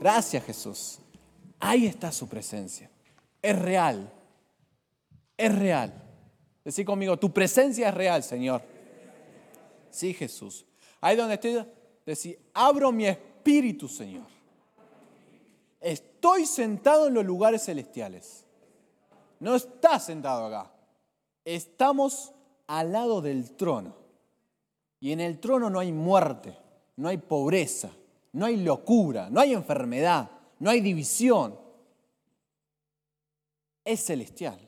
Gracias Jesús. Ahí está su presencia. Es real. Es real. Decí conmigo, tu presencia es real, Señor. Sí, Jesús. Ahí donde estoy, decí, abro mi espíritu, Señor. Estoy sentado en los lugares celestiales. No estás sentado acá. Estamos al lado del trono. Y en el trono no hay muerte, no hay pobreza, no hay locura, no hay enfermedad, no hay división. Es celestial.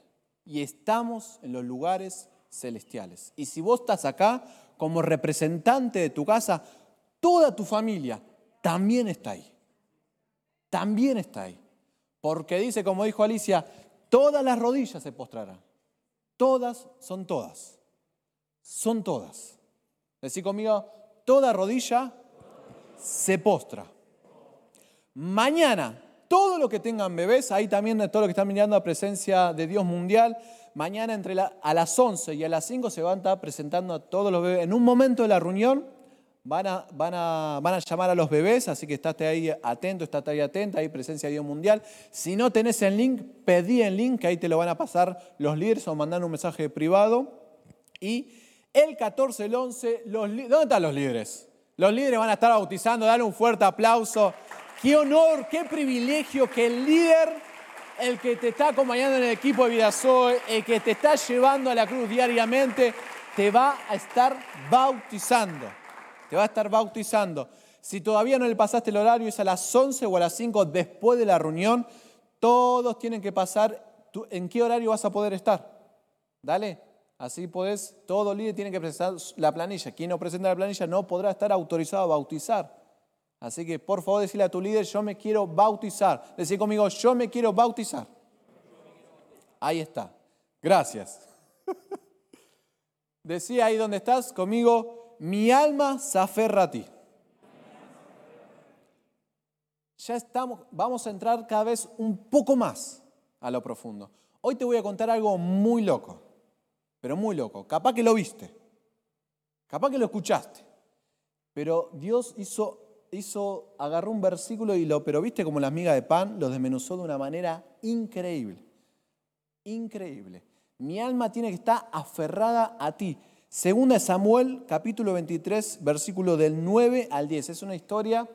Y estamos en los lugares celestiales. Y si vos estás acá como representante de tu casa, toda tu familia también está ahí. También está ahí. Porque dice, como dijo Alicia, todas las rodillas se postrarán. Todas son todas. Son todas. Decí conmigo, toda rodilla se postra. Mañana, todo lo que tengan bebés, ahí también todo lo que están mirando a presencia de Dios mundial, mañana entre a las 11 y a las 5 se van a estar presentando a todos los bebés. En un momento de la reunión van a, van a, van a llamar a los bebés, así que estate ahí atento, estate ahí atenta, hay presencia de Dios mundial. Si no tenés el link, pedí el link, que ahí te lo van a pasar los líderes o mandar un mensaje privado. Y el 14, el 11, los, ¿dónde están los líderes? Los líderes van a estar bautizando, dale un fuerte aplauso. Qué honor, qué privilegio que el líder, el que te está acompañando en el equipo de Vidasoy, el que te está llevando a la cruz diariamente, te va a estar bautizando. Te va a estar bautizando. Si todavía no le pasaste el horario, es a las 11 o a las 5 después de la reunión. Todos tienen que pasar. ¿En qué horario vas a poder estar? Dale. Así podés, todo líder tiene que presentar la planilla. Quien no presenta la planilla no podrá estar autorizado a bautizar. Así que por favor decirle a tu líder, yo me quiero bautizar. Decir conmigo, yo me quiero bautizar. Ahí está. Gracias. Decía ahí donde estás conmigo, mi alma se aferra a ti. Ya estamos, vamos a entrar cada vez un poco más a lo profundo. Hoy te voy a contar algo muy loco pero muy loco. Capaz que lo viste, capaz que lo escuchaste, pero Dios hizo, hizo, agarró un versículo y lo, pero viste como la miga de pan, lo desmenuzó de una manera increíble, increíble. Mi alma tiene que estar aferrada a ti. Segunda de Samuel, capítulo 23, versículo del 9 al 10. Es una historia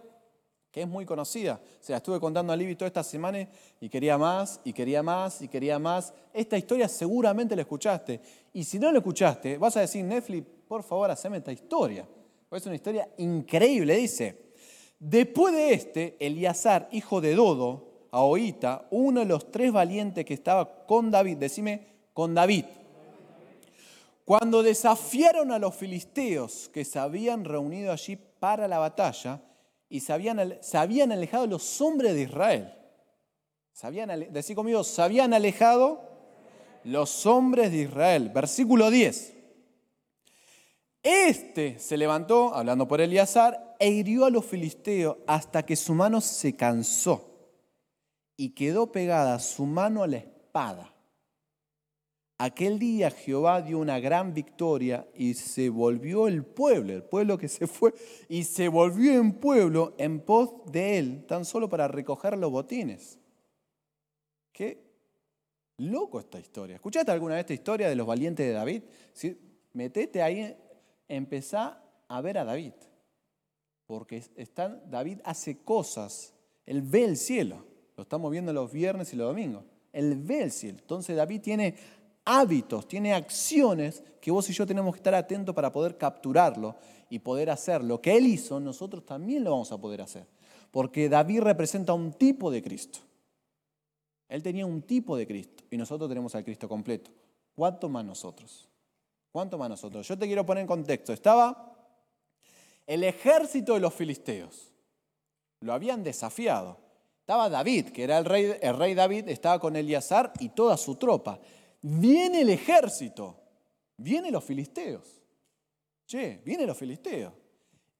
que es muy conocida. Se la estuve contando a Libby toda esta semana y quería más, y quería más, y quería más. Esta historia seguramente la escuchaste. Y si no la escuchaste, vas a decir, Netflix, por favor, haceme esta historia. es una historia increíble, dice. Después de este, Eliazar, hijo de Dodo, Ahoita, uno de los tres valientes que estaba con David, decime, con David. Cuando desafiaron a los filisteos que se habían reunido allí para la batalla, y se habían, se habían alejado los hombres de Israel. Decí conmigo, se habían alejado los hombres de Israel. Versículo 10. Este se levantó, hablando por Eleazar, e hirió a los filisteos hasta que su mano se cansó y quedó pegada su mano a la espada. Aquel día Jehová dio una gran victoria y se volvió el pueblo, el pueblo que se fue, y se volvió en pueblo en pos de él, tan solo para recoger los botines. Qué loco esta historia. ¿Escuchaste alguna vez esta historia de los valientes de David? Metete ahí, empezá a ver a David. Porque están, David hace cosas, él ve el cielo. Lo estamos viendo los viernes y los domingos. Él ve el cielo. Entonces David tiene hábitos, tiene acciones que vos y yo tenemos que estar atentos para poder capturarlo y poder hacer lo que él hizo, nosotros también lo vamos a poder hacer. Porque David representa un tipo de Cristo. Él tenía un tipo de Cristo y nosotros tenemos al Cristo completo. ¿Cuánto más nosotros? ¿Cuánto más nosotros? Yo te quiero poner en contexto. Estaba el ejército de los filisteos. Lo habían desafiado. Estaba David, que era el rey, el rey David, estaba con Eliazar y toda su tropa viene el ejército, vienen los filisteos. Che, vienen los filisteos.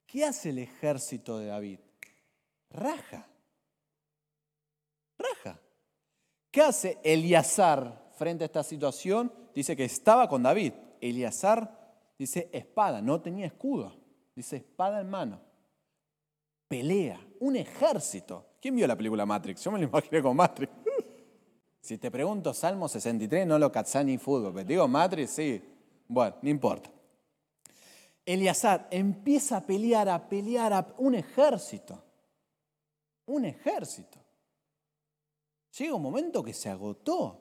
¿Qué hace el ejército de David? Raja. Raja. ¿Qué hace Eliazar frente a esta situación? Dice que estaba con David. Eliazar dice espada, no tenía escudo. Dice espada en mano. pelea, un ejército. ¿Quién vio la película Matrix? Yo me lo imaginé con Matrix. Si te pregunto Salmo 63, no lo ni fútbol, pero digo Matrix, sí. Bueno, no importa. Eliazar empieza a pelear, a pelear a un ejército. Un ejército. Llega un momento que se agotó,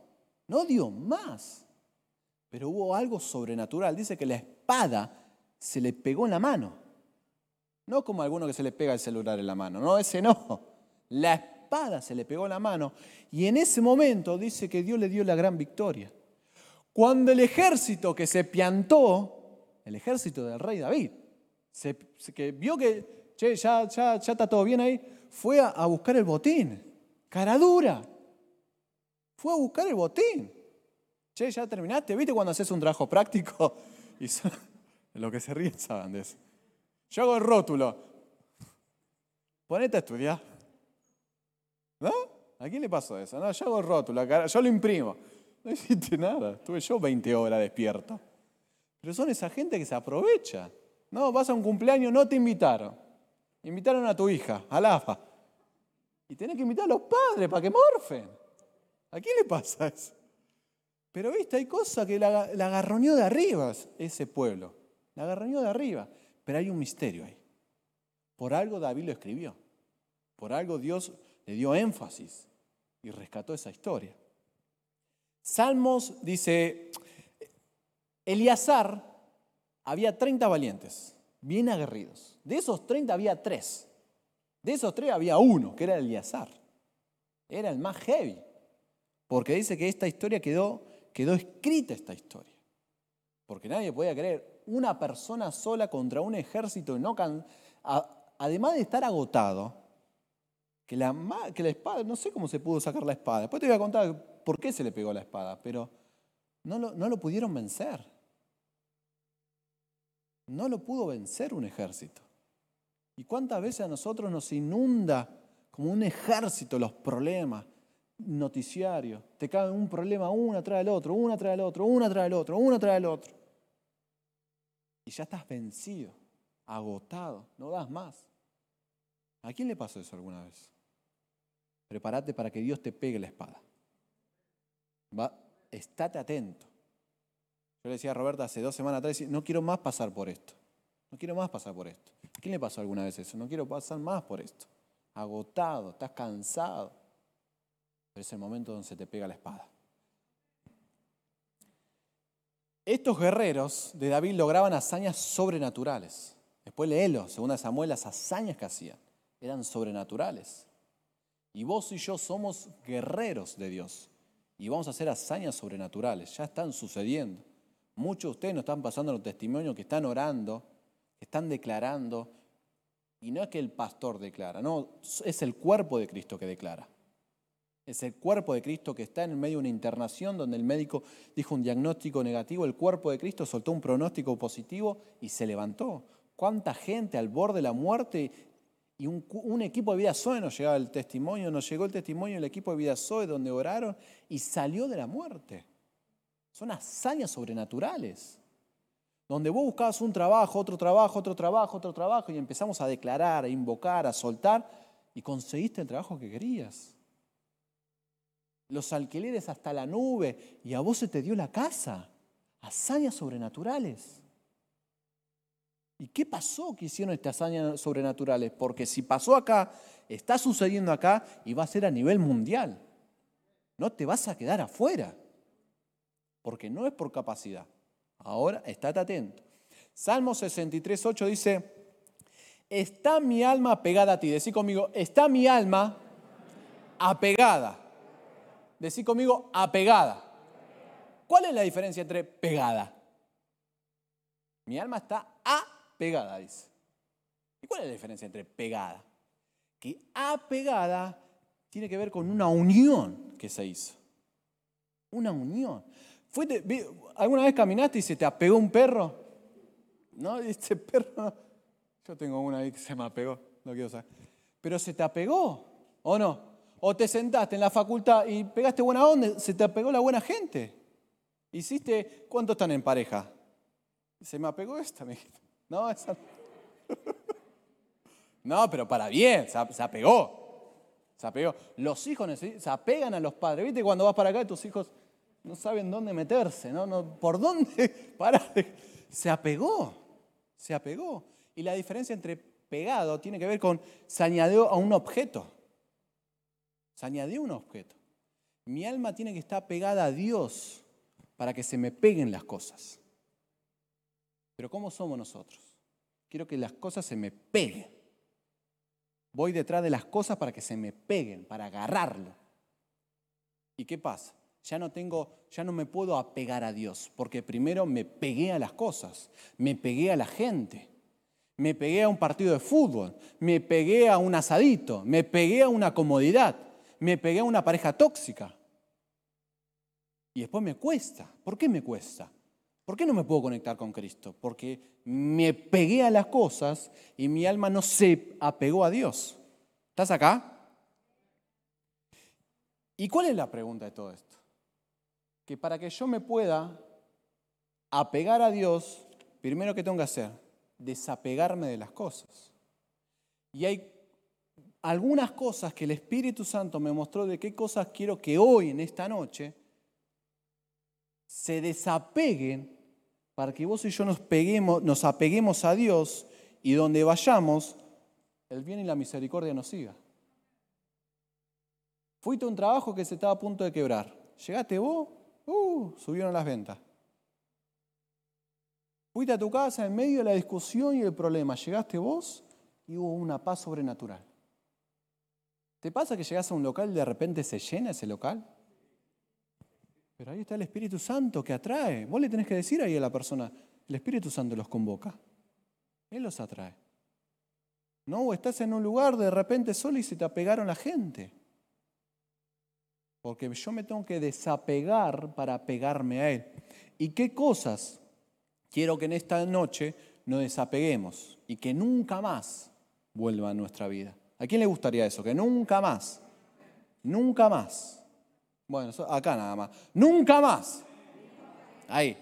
no dio más. Pero hubo algo sobrenatural. Dice que la espada se le pegó en la mano. No como alguno que se le pega el celular en la mano, no, ese no. La espada se le pegó la mano y en ese momento dice que Dios le dio la gran victoria. Cuando el ejército que se piantó, el ejército del rey David, se, que vio que che, ya, está todo bien ahí, fue a, a buscar el botín. Cara dura. Fue a buscar el botín. Che, ya terminaste. ¿Viste cuando haces un trabajo práctico? Y lo que se ríen saben de eso. Yo hago el rótulo. Ponete a estudiar. ¿A quién le pasó eso? No, yo hago el rótulo, yo lo imprimo. No hiciste nada. Estuve yo 20 horas despierto. Pero son esa gente que se aprovecha. No, vas a un cumpleaños, no te invitaron. Invitaron a tu hija, al AFA. Y tenés que invitar a los padres para que morfen. ¿A quién le pasa eso? Pero viste, hay cosas que la, la agarroneó de arriba ese pueblo. La agarroneó de arriba. Pero hay un misterio ahí. Por algo David lo escribió. Por algo Dios le dio énfasis y rescató esa historia. Salmos dice, Eliazar había 30 valientes, bien aguerridos. De esos 30 había tres. De esos tres había uno, que era Eliazar. Era el más heavy. Porque dice que esta historia quedó, quedó escrita, esta historia. Porque nadie podía creer una persona sola contra un ejército, no además de estar agotado, que la, que la espada, no sé cómo se pudo sacar la espada, después te voy a contar por qué se le pegó la espada, pero no lo, no lo pudieron vencer. No lo pudo vencer un ejército. ¿Y cuántas veces a nosotros nos inunda como un ejército los problemas? noticiarios, te cae un problema uno tras el otro, uno tras el otro, uno tras el otro, uno tras el otro y ya estás vencido, agotado, no das más. ¿A quién le pasó eso alguna vez? Prepárate para que Dios te pegue la espada. Va, estate atento. Yo le decía a Roberta hace dos semanas atrás, no quiero más pasar por esto. No quiero más pasar por esto. ¿A quién le pasó alguna vez eso? No quiero pasar más por esto. Agotado, estás cansado. Pero es el momento donde se te pega la espada. Estos guerreros de David lograban hazañas sobrenaturales. Después léelo, según Samuel, las hazañas que hacían eran sobrenaturales. Y vos y yo somos guerreros de Dios. Y vamos a hacer hazañas sobrenaturales. Ya están sucediendo. Muchos de ustedes nos están pasando los testimonios que están orando, que están declarando. Y no es que el pastor declara, no, es el cuerpo de Cristo que declara. Es el cuerpo de Cristo que está en medio de una internación donde el médico dijo un diagnóstico negativo, el cuerpo de Cristo soltó un pronóstico positivo y se levantó. ¿Cuánta gente al borde de la muerte y un, equipo de vida Zoe nos llegaba el testimonio, nos llegó el testimonio del equipo de vida Zoe donde oraron y salió de la muerte? Son hazañas sobrenaturales. Donde vos buscabas un trabajo, otro trabajo, otro trabajo, otro trabajo y empezamos a declarar, a invocar, a soltar y conseguiste el trabajo que querías los alquileres hasta la nube y a vos se te dio la casa. Hazañas sobrenaturales. ¿Y qué pasó que hicieron estas hazañas sobrenaturales? Porque si pasó acá, está sucediendo acá y va a ser a nivel mundial. No te vas a quedar afuera. Porque no es por capacidad. Ahora, estate atento. Salmo 63, 8 dice, está mi alma apegada a ti. Decí conmigo, está mi alma apegada Decí conmigo, apegada. ¿Cuál es la diferencia entre pegada? Mi alma está apegada, dice. ¿Y cuál es la diferencia entre pegada? Que apegada tiene que ver con una unión que se hizo. Una unión. ¿Alguna vez caminaste y se te apegó un perro? No, este perro. Yo tengo una ahí que se me apegó, no quiero saber. Pero se te apegó, ¿o no? O te sentaste en la facultad y pegaste buena onda, se te apegó la buena gente. Hiciste, ¿cuántos están en pareja? Se me apegó esta, me No. No, pero para bien, se, apegó. Se apegó. Los hijos se apegan a los padres. ¿Viste cuando vas para acá tus hijos no saben dónde meterse, ¿no? no por dónde parar? Se apegó, se apegó. Y la diferencia entre pegado tiene que ver con se añadió a un objeto. Se añadió un objeto. Mi alma tiene que estar pegada a Dios para que se me peguen las cosas. Pero ¿cómo somos nosotros? Quiero que las cosas se me peguen. Voy detrás de las cosas para que se me peguen, para agarrarlo. ¿Y qué pasa? Ya no tengo, ya no me puedo apegar a Dios, porque primero me pegué a las cosas, me pegué a la gente, me pegué a un partido de fútbol, me pegué a un asadito, me pegué a una comodidad, me pegué a una pareja tóxica. Y después me cuesta. ¿Por qué me cuesta? ¿Por qué no me puedo conectar con Cristo? Porque me pegué a las cosas y mi alma no se apegó a Dios. ¿Estás acá? ¿Y cuál es la pregunta de todo esto? Que para que yo me pueda apegar a Dios, primero que tengo que hacer, desapegarme de las cosas. Y hay algunas cosas que el Espíritu Santo me mostró de qué cosas quiero que hoy, en esta noche, se desapeguen para que vos y yo nos, peguemos, nos apeguemos a Dios y donde vayamos, el bien y la misericordia nos siga. Fuiste a un trabajo que se estaba a punto de quebrar. Llegaste vos, uh, subieron las ventas. Fuiste a tu casa en medio de la discusión y el problema. Llegaste vos y hubo una paz sobrenatural. ¿Te pasa que llegas a un local y de repente se llena ese local? Pero ahí está el Espíritu Santo que atrae. Vos le tenés que decir ahí a la persona, el Espíritu Santo los convoca. Él los atrae. No, o estás en un lugar de repente solo y se te apegaron la gente. Porque yo me tengo que desapegar para apegarme a Él. ¿Y qué cosas quiero que en esta noche nos desapeguemos y que nunca más vuelva a nuestra vida? ¿A quién le gustaría eso? Que nunca más, nunca más bueno, acá nada más. Nunca más. Ahí.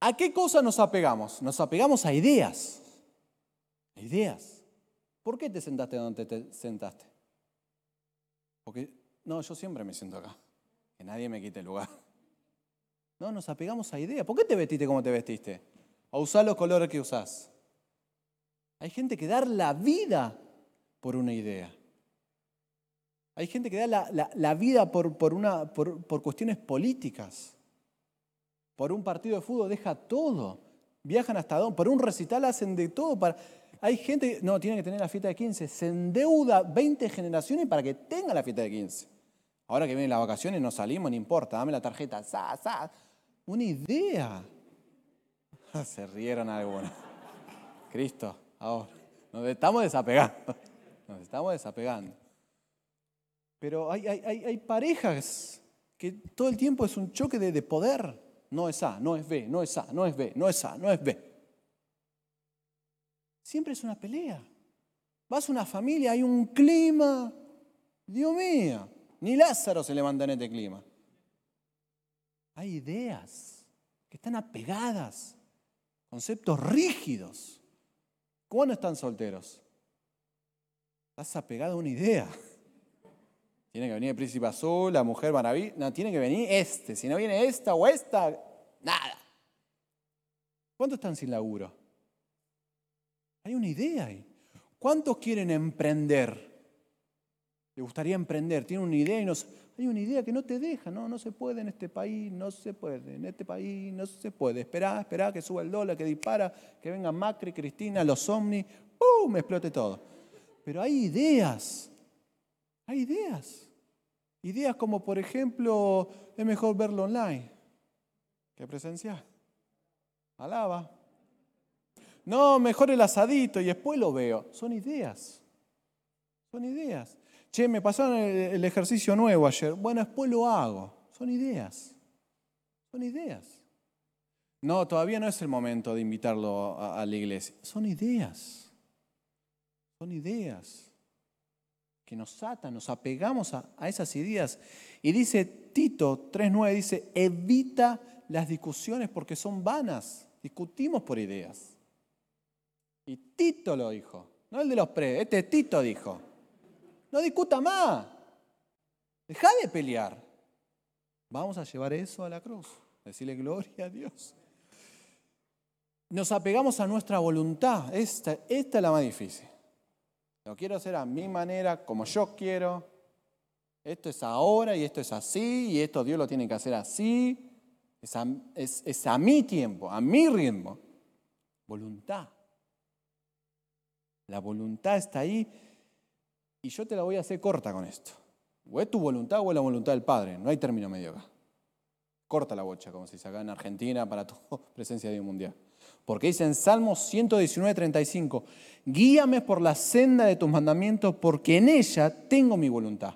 ¿A qué cosa nos apegamos? Nos apegamos a ideas. Ideas. ¿Por qué te sentaste donde te sentaste? Porque, no, yo siempre me siento acá. Que nadie me quite el lugar. No, nos apegamos a ideas. ¿Por qué te vestiste como te vestiste? A usar los colores que usás. Hay gente que dar la vida por una idea. Hay gente que da la, vida por, por, cuestiones políticas. Por un partido de fútbol deja todo. Viajan hasta donde. Por un recital hacen de todo. Hay gente, no, tiene que tener la fiesta de 15. Se endeuda 20 generaciones para que tenga la fiesta de 15. Ahora que vienen las vacaciones no salimos, no importa. Dame la tarjeta. Sa, sa. Una idea. Se rieron algunos. Cristo, ahora. Nos estamos desapegando. Nos estamos desapegando. Pero hay, parejas que todo el tiempo es un choque de, poder. No es A, no es B, no es A, no es B, no es A, no es B. Siempre es una pelea. Vas a una familia, hay un clima. Dios mío, ni Lázaro se levanta en este clima. Hay ideas que están apegadas, conceptos rígidos. ¿Cuándo están solteros? Estás apegado a una idea. Tiene que venir el príncipe azul, la mujer maravilla. No, tiene que venir este. Si no viene esta o esta, nada. ¿Cuántos están sin laburo? Hay una idea ahí. ¿Cuántos quieren emprender? ¿Le gustaría emprender? Tiene una idea y no, hay una idea que no te deja. No, no se puede en este país, no se puede. En este país no se puede. Esperá, esperá que suba el dólar, que dispara, que venga Macri, Cristina, los Omni, ¡pum! explote todo. Pero hay ideas hay ideas. Ideas como, por ejemplo, es mejor verlo online que presencial. Alaba. No, mejor el asadito y después lo veo. Son ideas. Son ideas. Che, me pasaron el, ejercicio nuevo ayer. Bueno, después lo hago. Son ideas. Son ideas. No, todavía no es el momento de invitarlo a la iglesia. Son ideas. Son ideas nos atan, nos apegamos a, esas ideas. Y dice Tito 3.9, dice, evita las discusiones porque son vanas. Discutimos por ideas. Y Tito lo dijo. no el de los pre, este Tito dijo. No discuta más. Deja de pelear. Vamos a llevar eso a la cruz. Decirle gloria a Dios. Nos apegamos a nuestra voluntad. Esta, esta es la más difícil. Lo quiero hacer a mi manera, como yo quiero. Esto es ahora y esto es así y esto Dios lo tiene que hacer así. Es a, mi tiempo, a mi ritmo. Voluntad. La voluntad está ahí y yo te la voy a hacer corta con esto. O es tu voluntad o es la voluntad del Padre. No hay término medio acá. Corta la bocha, como se dice acá en Argentina para tu presencia de Dios mundial. Porque dice en Salmos 119, 35, guíame por la senda de tus mandamientos porque en ella tengo mi voluntad.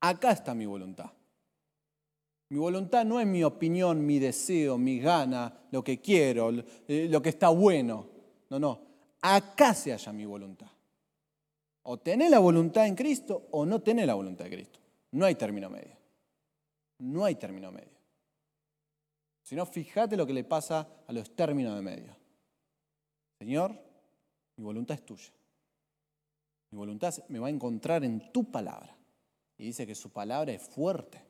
Acá está mi voluntad. Mi voluntad no es mi opinión, mi deseo, mi gana, lo que quiero, eh, lo que está bueno. No, no. Acá se halla mi voluntad. O tenés la voluntad en Cristo o no tenés la voluntad de Cristo. No hay término medio. No hay término medio. Si no, fíjate lo que le pasa a los términos de medio. Señor, mi voluntad es tuya. Mi voluntad me va a encontrar en tu palabra. Y dice que su palabra es fuerte,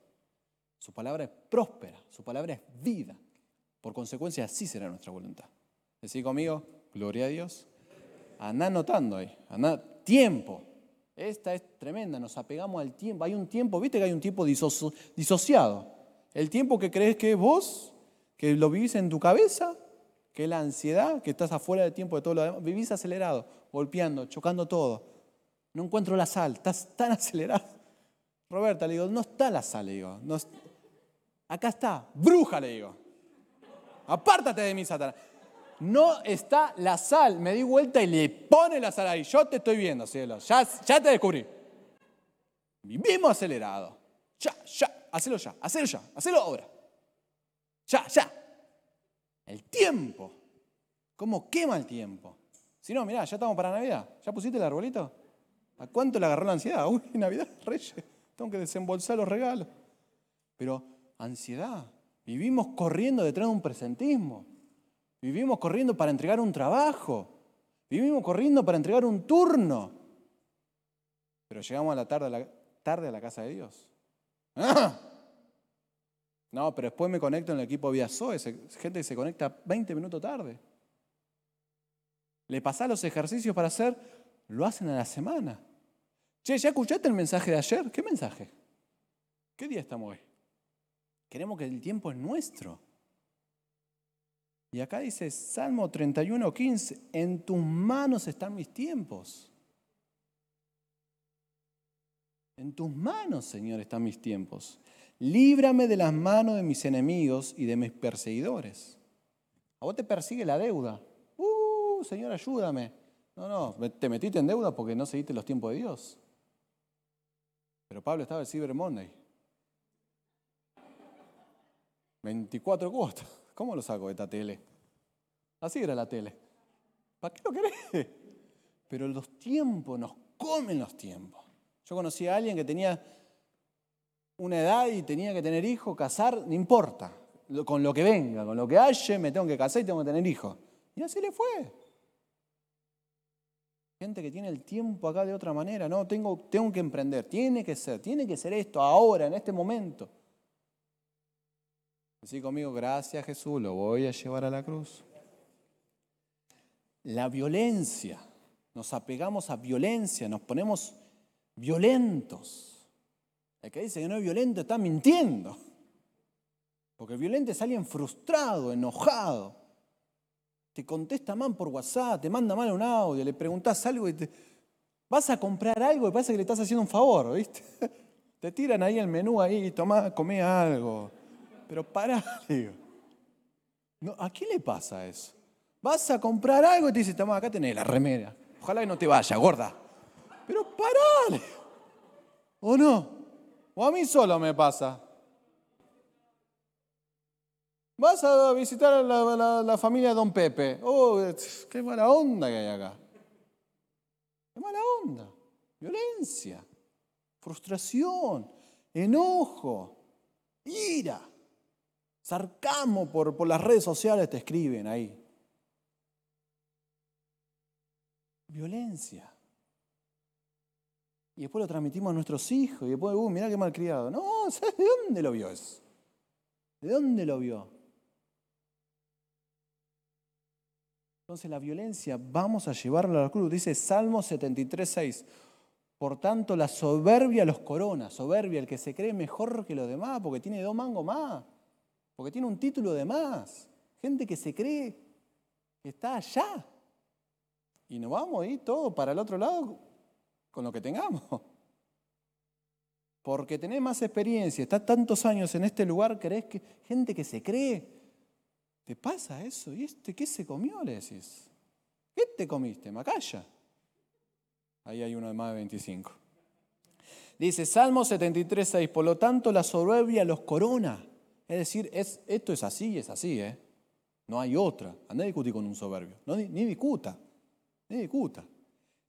su palabra es próspera, su palabra es vida. Por consecuencia, así será nuestra voluntad. Decí conmigo, gloria a Dios. Andá notando ahí, andá tiempo. Esta es tremenda, nos apegamos al tiempo. Hay un tiempo, viste que hay un tiempo disociado. El tiempo que crees que es vos, que lo vivís en tu cabeza, que es la ansiedad, que estás afuera del tiempo de todo lo demás. Vivís acelerado, golpeando, chocando todo. No encuentro la sal, estás tan acelerado. Roberta, le digo, no está la sal, le digo. acá está, bruja, le digo. Apártate de mí, Satanás no está la sal. Me di vuelta y le pone la sal ahí. Yo te estoy viendo, cielo. Ya, ya te descubrí. Vivimos acelerado. Ya, ya, hacelo ya, hacelo ya, hacelo ahora. Ya, ya. El tiempo. ¿Cómo quema el tiempo? Si no, mirá, ya estamos para Navidad. ¿Ya pusiste el arbolito? ¿A cuánto le agarró la ansiedad? Uy, Navidad, Reyes. Tengo que desembolsar los regalos. Pero ansiedad. Vivimos corriendo detrás de un presentismo. Vivimos corriendo para entregar un trabajo. Vivimos corriendo para entregar un turno. Pero llegamos a la tarde a la, tarde a la casa de Dios. ¡Ah! No, pero después me conecto en el equipo vía Zoe, gente que se conecta 20 minutos tarde. Le pasás los ejercicios para hacer, lo hacen a la semana. Che, ¿ya escuchaste el mensaje de ayer? ¿Qué mensaje? ¿Qué día estamos hoy? Queremos que el tiempo es nuestro. Y acá dice Salmo 31, 15, en tus manos están mis tiempos. En tus manos, Señor, están mis tiempos. Líbrame de las manos de mis enemigos y de mis perseguidores. A vos te persigue la deuda. Uh, Señor, ayúdame. No, no, te metiste en deuda porque no seguiste los tiempos de Dios. Pero Pablo estaba en Cyber Monday. 24 cuotas. ¿Cómo lo saco de esta tele? Así era la tele. ¿Para qué lo querés? Pero los tiempos, nos comen los tiempos. Yo conocí a alguien que tenía una edad y tenía que tener hijos, casar, no importa. Con lo que venga, con lo que haya, me tengo que casar y tengo que tener hijos. Y así le fue. Gente que tiene el tiempo acá de otra manera, no, tengo, tengo que emprender, tiene que ser, tiene que ser esto, ahora, en este momento. Así conmigo, gracias Jesús, lo voy a llevar a la cruz. La violencia, nos apegamos a violencia, nos ponemos violentos. El que dice que no es violento está mintiendo. Porque el violento es alguien frustrado, enojado. Te contesta mal por WhatsApp, te manda mal un audio, le preguntas algo y te... Vas a comprar algo y parece que le estás haciendo un favor, ¿viste? Te tiran ahí el menú ahí, tomá, comé algo. Pero pará, ¿A quién le pasa eso? Vas a comprar algo y te dice, toma, acá tenés la remera. Ojalá que no te vaya, gorda. Pero pará. ¿O no? ¿O a mí solo me pasa? Vas a visitar a la, familia de Don Pepe. Oh, qué mala onda que hay acá. Qué mala onda. Violencia, frustración, enojo, ira. Sarcasmo por, por las redes sociales te escriben ahí. Violencia. Y después lo transmitimos a nuestros hijos. Y después, uh, mirá qué malcriado. No, ¿sabes de dónde lo vio eso? ¿De dónde lo vio? Entonces la violencia vamos a llevarla a la cruz. Dice Salmo 73, 6. Por tanto, la soberbia los corona. Soberbia, el que se cree mejor que los demás porque tiene dos mangos más. Porque tiene un título de más. Gente que se cree que está allá. Y nos vamos a ir todo para el otro lado con lo que tengamos. Porque tenés más experiencia, estás tantos años en este lugar, crees que gente que se cree. ¿Te pasa eso? ¿Y este qué se comió? Le decís. ¿Qué te comiste? Macaya. Ahí hay uno de más de 25. Dice Salmo 73, 6, por lo tanto la soberbia los corona. Es decir, es, esto es así, es así, ¿eh? No hay otra. Anda a discutir con un soberbio. Ni, ni discuta, ni discuta.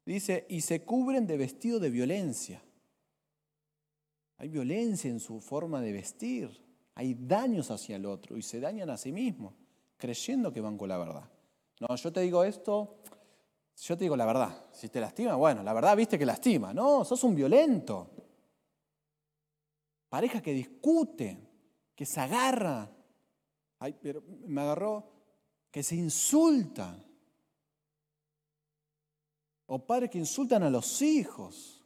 Dice, y se cubren de vestido de violencia. Hay violencia en su forma de vestir. Hay daños hacia el otro y se dañan a sí mismos, creyendo que van con la verdad. No, yo te digo esto, yo te digo la verdad. Si te lastima, bueno, la verdad viste que lastima. No, sos un violento. Pareja que discute, que se agarra. Ay, pero me agarró, que se insulta. O padres que insultan a los hijos.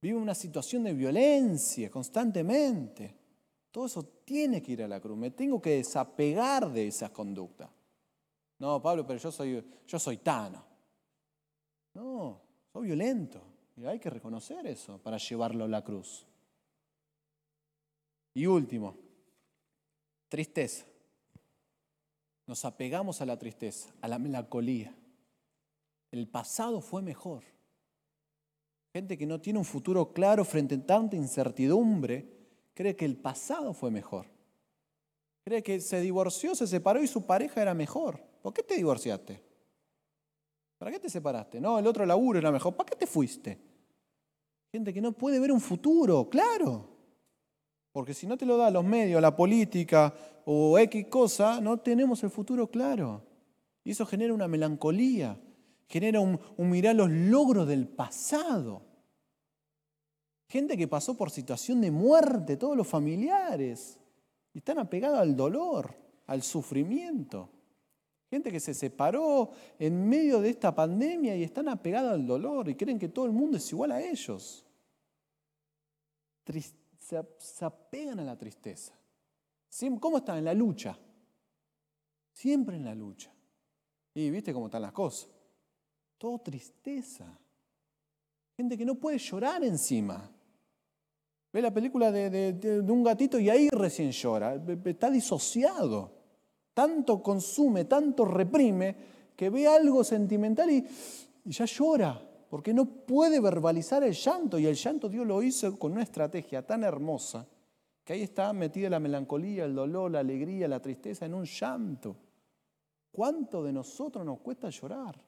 Viven una situación de violencia constantemente. Todo eso tiene que ir a la cruz. Me tengo que desapegar de esas conductas. No, Pablo, pero yo soy, yo soy tano. No, soy violento. Y hay que reconocer eso para llevarlo a la cruz. Y último, tristeza. Nos apegamos a la tristeza, a la melancolía. El pasado fue mejor. Gente que no tiene un futuro claro frente a tanta incertidumbre, cree que el pasado fue mejor. Cree que se divorció, se separó y su pareja era mejor. ¿Por qué te divorciaste? ¿Para qué te separaste? No, el otro laburo era mejor. ¿Para qué te fuiste? Gente que no puede ver un futuro, claro. Porque si no te lo da los medios, la política o X cosa, no tenemos el futuro claro. Y eso genera una melancolía genera un, mirar los logros del pasado. Gente que pasó por situación de muerte, todos los familiares, y están apegados al dolor, al sufrimiento. Gente que se separó en medio de esta pandemia y están apegados al dolor y creen que todo el mundo es igual a ellos. se apegan a la tristeza. ¿Cómo están? En la lucha. Siempre en la lucha. Y viste cómo están las cosas todo tristeza. Gente que no puede llorar encima. Ve la película de, un gatito y ahí recién llora. Está disociado. Tanto consume, tanto reprime, que ve algo sentimental y, y ya llora. Porque no puede verbalizar el llanto. Y el llanto Dios lo hizo con una estrategia tan hermosa que ahí está metida la melancolía, el dolor, la alegría, la tristeza en un llanto. ¿Cuánto de nosotros nos cuesta llorar?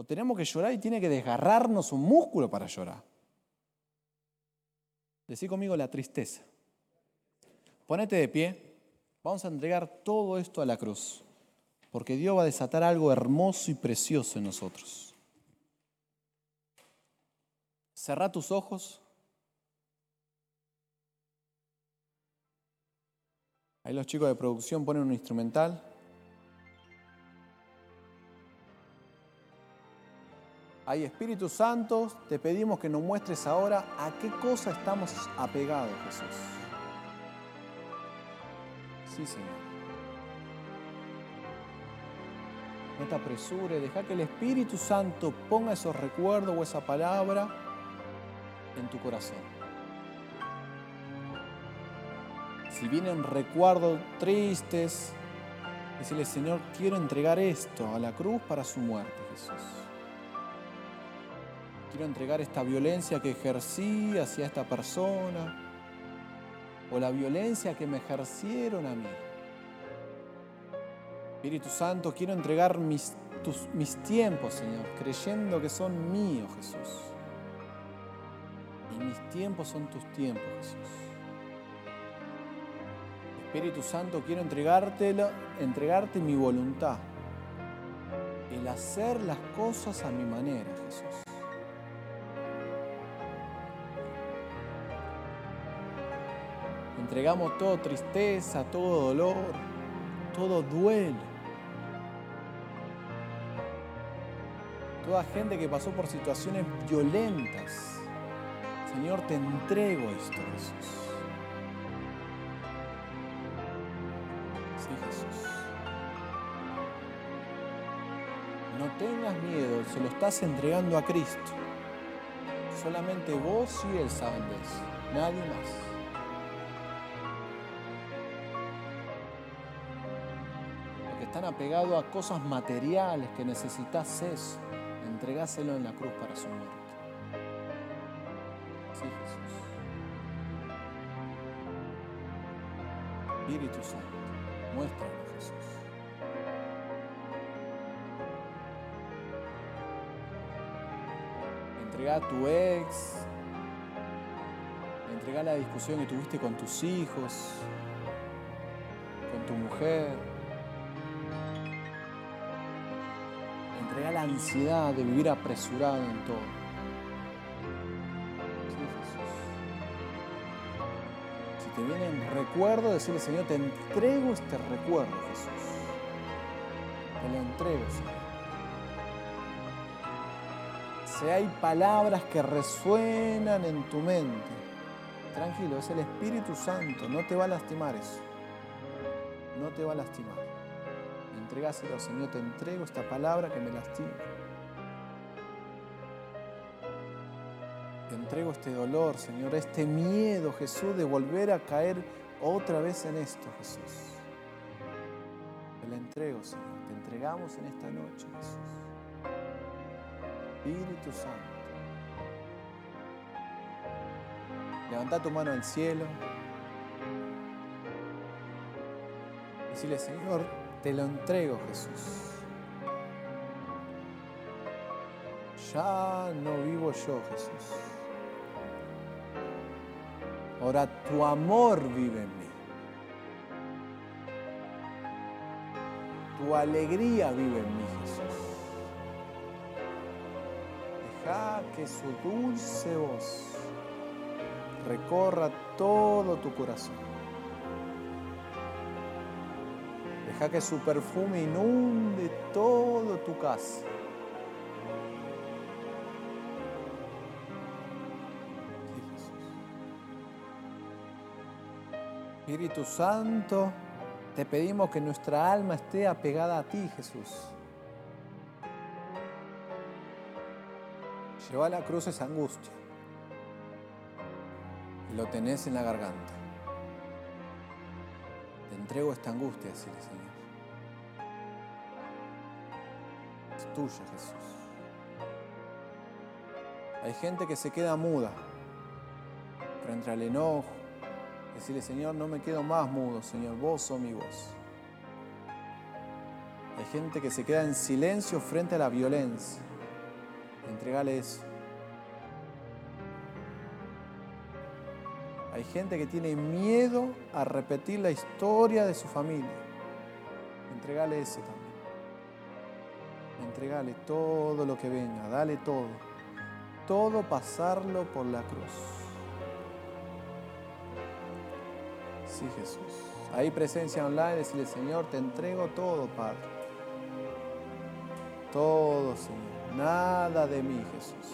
O tenemos que llorar y tiene que desgarrarnos un músculo para llorar. Decí conmigo la tristeza. Ponete de pie. Vamos a entregar todo esto a la cruz. Porque Dios va a desatar algo hermoso y precioso en nosotros. Cerra tus ojos. Ahí los chicos de producción ponen un instrumental. Ay, Espíritu Santo, te pedimos que nos muestres ahora a qué cosa estamos apegados, Jesús. Sí, Señor. No te apresures, deja que el Espíritu Santo ponga esos recuerdos o esa palabra en tu corazón. Si vienen recuerdos tristes, decirle, Señor, quiero entregar esto a la cruz para su muerte, Jesús. Quiero entregar esta violencia que ejercí hacia esta persona o la violencia que me ejercieron a mí. Espíritu Santo, quiero entregar mis, tiempos, Señor, creyendo que son míos, Jesús. Y mis tiempos son tus tiempos, Jesús. Espíritu Santo, quiero entregarte mi voluntad, el hacer las cosas a mi manera, Jesús. Entregamos todo tristeza, todo dolor, todo duelo. Toda gente que pasó por situaciones violentas. Señor, te entrego esto, Jesús. Sí, Jesús. No tengas miedo, se lo estás entregando a Cristo. Solamente vos y Él saben de eso, nadie más. Están apegados a cosas materiales que necesitas eso, entregáselo en la cruz para su muerte. Sí, Jesús. Espíritu Santo, muéstralo, Jesús. Entrega a tu ex, entrega la discusión que tuviste con tus hijos, con tu mujer. Ansiedad de vivir apresurado en todo. Sí, Jesús. Si te viene en recuerdo, decirle, Señor, te entrego este recuerdo, Jesús. Te lo entrego, Señor. Si hay palabras que resuenan en tu mente, tranquilo, es el Espíritu Santo, no te va a lastimar eso. No te va a lastimar entregáselo, Señor, te entrego esta palabra que me lastima. Te entrego este dolor, Señor, este miedo, Jesús, de volver a caer otra vez en esto, Jesús. Te lo entrego, Señor. Te entregamos en esta noche, Jesús. Espíritu Santo. Levanta tu mano al cielo. Decirle, Señor, te lo entrego, Jesús. Ya no vivo yo, Jesús. Ahora tu amor vive en mí. Tu alegría vive en mí, Jesús. Deja que su dulce voz recorra todo tu corazón. Deja que su perfume inunde todo tu casa. Espíritu Santo, te pedimos que nuestra alma esté apegada a ti, Jesús. Lleva a la cruz esa angustia y lo tenés en la garganta. Entrego esta angustia, decirle, Señor. tuya, Jesús. Hay gente que se queda muda frente al enojo. Decirle, Señor, no me quedo más mudo, Señor, vos sos mi voz. Hay gente que se queda en silencio frente a la violencia. Entregale eso. Hay gente que tiene miedo a repetir la historia de su familia. Entregale ese también entregale todo lo que venga, dale todo. Todo pasarlo por la cruz. Sí, Jesús. Ahí presencia online, decirle, Señor, te entrego todo, Padre. Todo, Señor. Nada de mí, Jesús.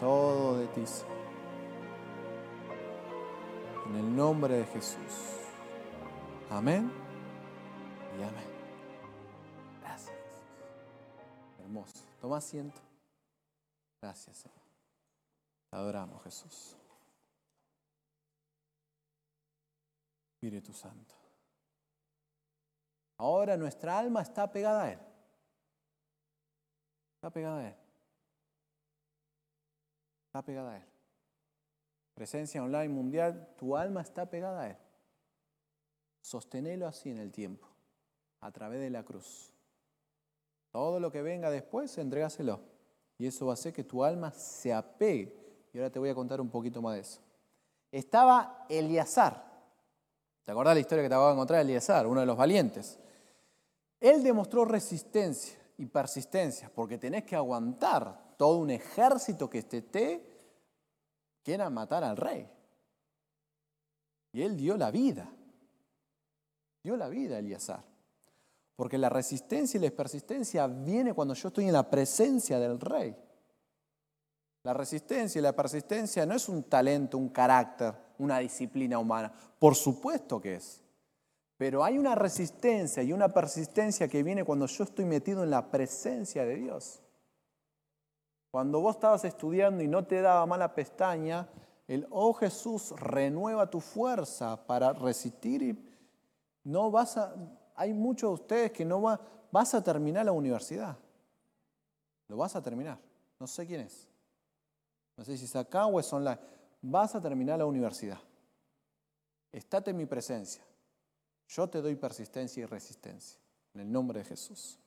Todo de ti, Señor. En el nombre de Jesús. Amén y amén. Toma asiento. Gracias, Señor. Te adoramos, Jesús. Espíritu Santo. Ahora nuestra alma está pegada a Él. Está pegada a Él. Está pegada a Él. Presencia online mundial, tu alma está pegada a Él. Sostenelo así en el tiempo, a través de la cruz. Todo lo que venga después, entregáselo. Y eso va a hacer que tu alma se apegue. Y ahora te voy a contar un poquito más de eso. Estaba Eliazar. ¿Te acordás la historia que te acabo de encontrar? Eliazar, uno de los valientes. Él demostró resistencia y persistencia, porque tenés que aguantar todo un ejército que te, quiera matar al rey. Y él dio la vida. Dio la vida a Elíasar. Porque la resistencia y la persistencia viene cuando yo estoy en la presencia del rey. La resistencia y la persistencia no es un talento, un carácter, una disciplina humana. Por supuesto que es. Pero hay una resistencia y una persistencia que viene cuando yo estoy metido en la presencia de Dios. Cuando vos estabas estudiando y no te daba mala pestaña, el oh Jesús renueva tu fuerza para resistir y no vas a, hay muchos de ustedes que no va, vas a terminar la universidad. Lo vas a terminar. No sé quién es. No sé si es acá o es online. Vas a terminar la universidad. Estate en mi presencia. Yo te doy persistencia y resistencia. En el nombre de Jesús.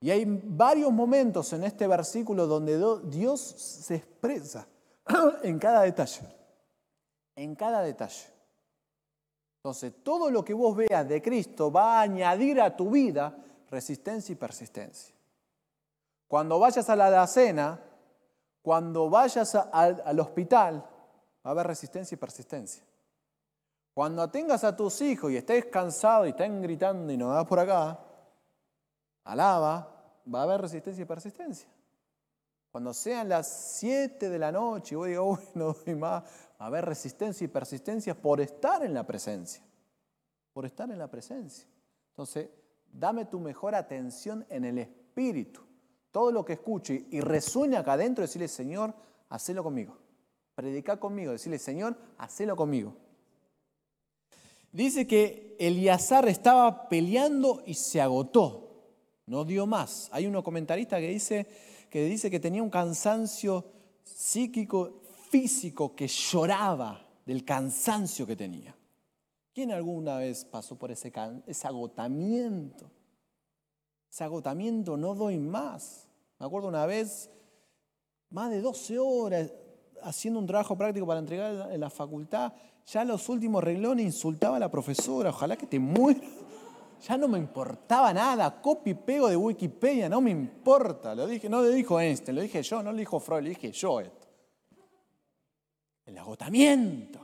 Y hay varios momentos en este versículo donde Dios se expresa en cada detalle. En cada detalle. Entonces, todo lo que vos veas de Cristo va a añadir a tu vida resistencia y persistencia. Cuando vayas a la cena, cuando vayas al hospital, va a haber resistencia y persistencia. Cuando tengas a tus hijos y estés cansado y estén gritando y no vas por acá, alaba, va a haber resistencia y persistencia. Cuando sean las 7 de la noche y vos digas, uy, no doy más, va a haber resistencia y persistencia por estar en la presencia. Por estar en la presencia. Entonces, dame tu mejor atención en el espíritu. Todo lo que escuche y resuene acá adentro, decirle, Señor, hacelo conmigo. Predica conmigo, decirle, Señor, hacelo conmigo. Dice que Eliazar estaba peleando y se agotó, no dio más. Hay uno comentarista que dice que dice que tenía un cansancio psíquico, físico, que lloraba del cansancio que tenía. ¿Quién alguna vez pasó por ese, ese agotamiento? Ese agotamiento no doy más. Me acuerdo una vez, más de 12 horas haciendo un trabajo práctico para entregar en la facultad, ya los últimos reglones insultaba a la profesora, ojalá que te mueras. Ya no me importaba nada, copy pego de Wikipedia, no me importa. Lo dije, no lo dijo Einstein, lo dije yo, no lo dijo Freud, lo dije yo esto. El agotamiento.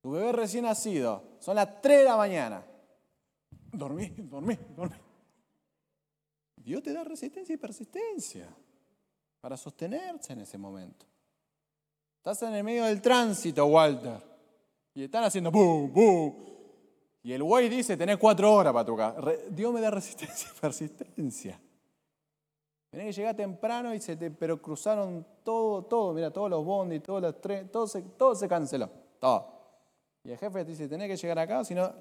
Tu bebé recién nacido, son las 3 de la mañana. Dormí, dormí, dormí. Dios te da resistencia y persistencia para sostenerse en ese momento. Estás en el medio del tránsito, Walter, y están haciendo boom, boom, y el güey dice, tenés cuatro horas para tocar. Dios me da resistencia y persistencia. Tenés que llegar temprano, y se te, pero cruzaron todo, todo, mira, todos los bondis, todos los trenes, todo se, se canceló, todo. Y el jefe te dice, tenés que llegar acá, si no...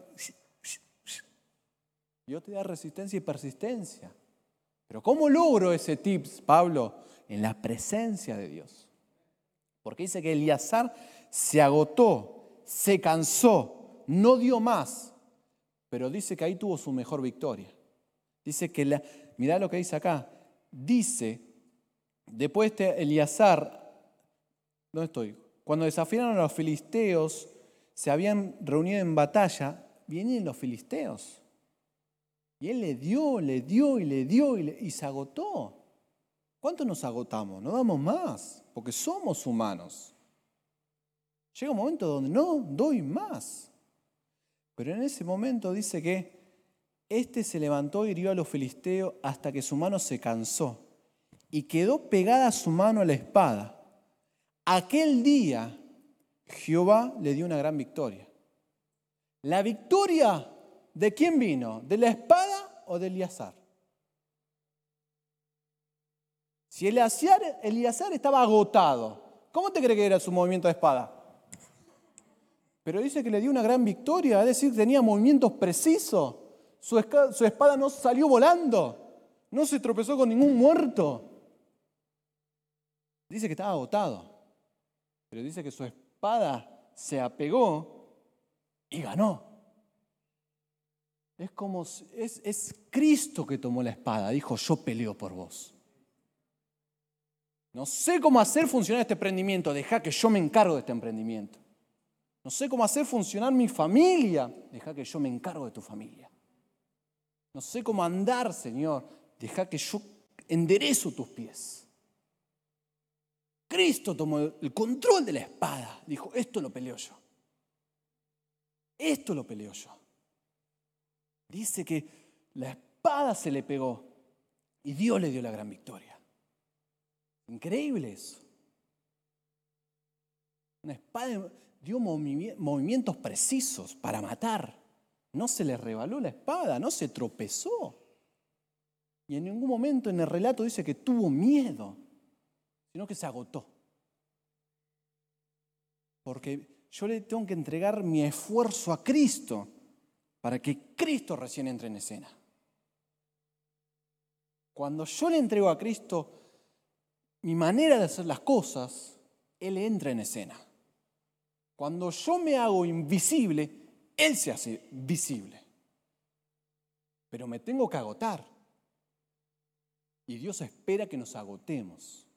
Dios te da resistencia y persistencia. Pero ¿cómo logro ese tips, Pablo? En la presencia de Dios. Porque dice que Eliazar se agotó, se cansó, no dio más pero dice que ahí tuvo su mejor victoria. Dice que, la, mirá lo que dice acá, dice, después de este Eliazar, ¿dónde estoy? Cuando desafiaron a los filisteos, se habían reunido en batalla, vienen los filisteos. Y él le dio, le dio y le dio y, y se agotó. ¿Cuánto nos agotamos? No damos más, porque somos humanos. Llega un momento donde no doy más. Pero en ese momento dice que este se levantó y hirió a los filisteos hasta que su mano se cansó y quedó pegada su mano a la espada. Aquel día Jehová le dio una gran victoria. ¿La victoria de quién vino? ¿De la espada o de Eliazar? Si Eliazar estaba agotado, ¿cómo te cree que era su movimiento de espada? Pero dice que le dio una gran victoria, es decir, tenía movimientos precisos. Su, espada no salió volando, no se tropezó con ningún muerto. Dice que estaba agotado, pero dice que su espada se apegó y ganó. Es como, es, es Cristo que tomó la espada, dijo, yo peleo por vos. No sé cómo hacer funcionar este emprendimiento, deja que yo me encargo de este emprendimiento. No sé cómo hacer funcionar mi familia. Deja que yo me encargo de tu familia. No sé cómo andar, Señor. Deja que yo enderezo tus pies. Cristo tomó el control de la espada. Dijo, esto lo peleo yo. Esto lo peleo yo. Dice que la espada se le pegó y Dios le dio la gran victoria. Increíble eso. Una espada dio movimientos precisos para matar. No se le rebaló la espada, no se tropezó. Y en ningún momento en el relato dice que tuvo miedo, sino que se agotó. Porque yo le tengo que entregar mi esfuerzo a Cristo para que Cristo recién entre en escena. Cuando yo le entrego a Cristo mi manera de hacer las cosas, Él entra en escena. Cuando yo me hago invisible, Él se hace visible. Pero me tengo que agotar. Y Dios espera que nos agotemos.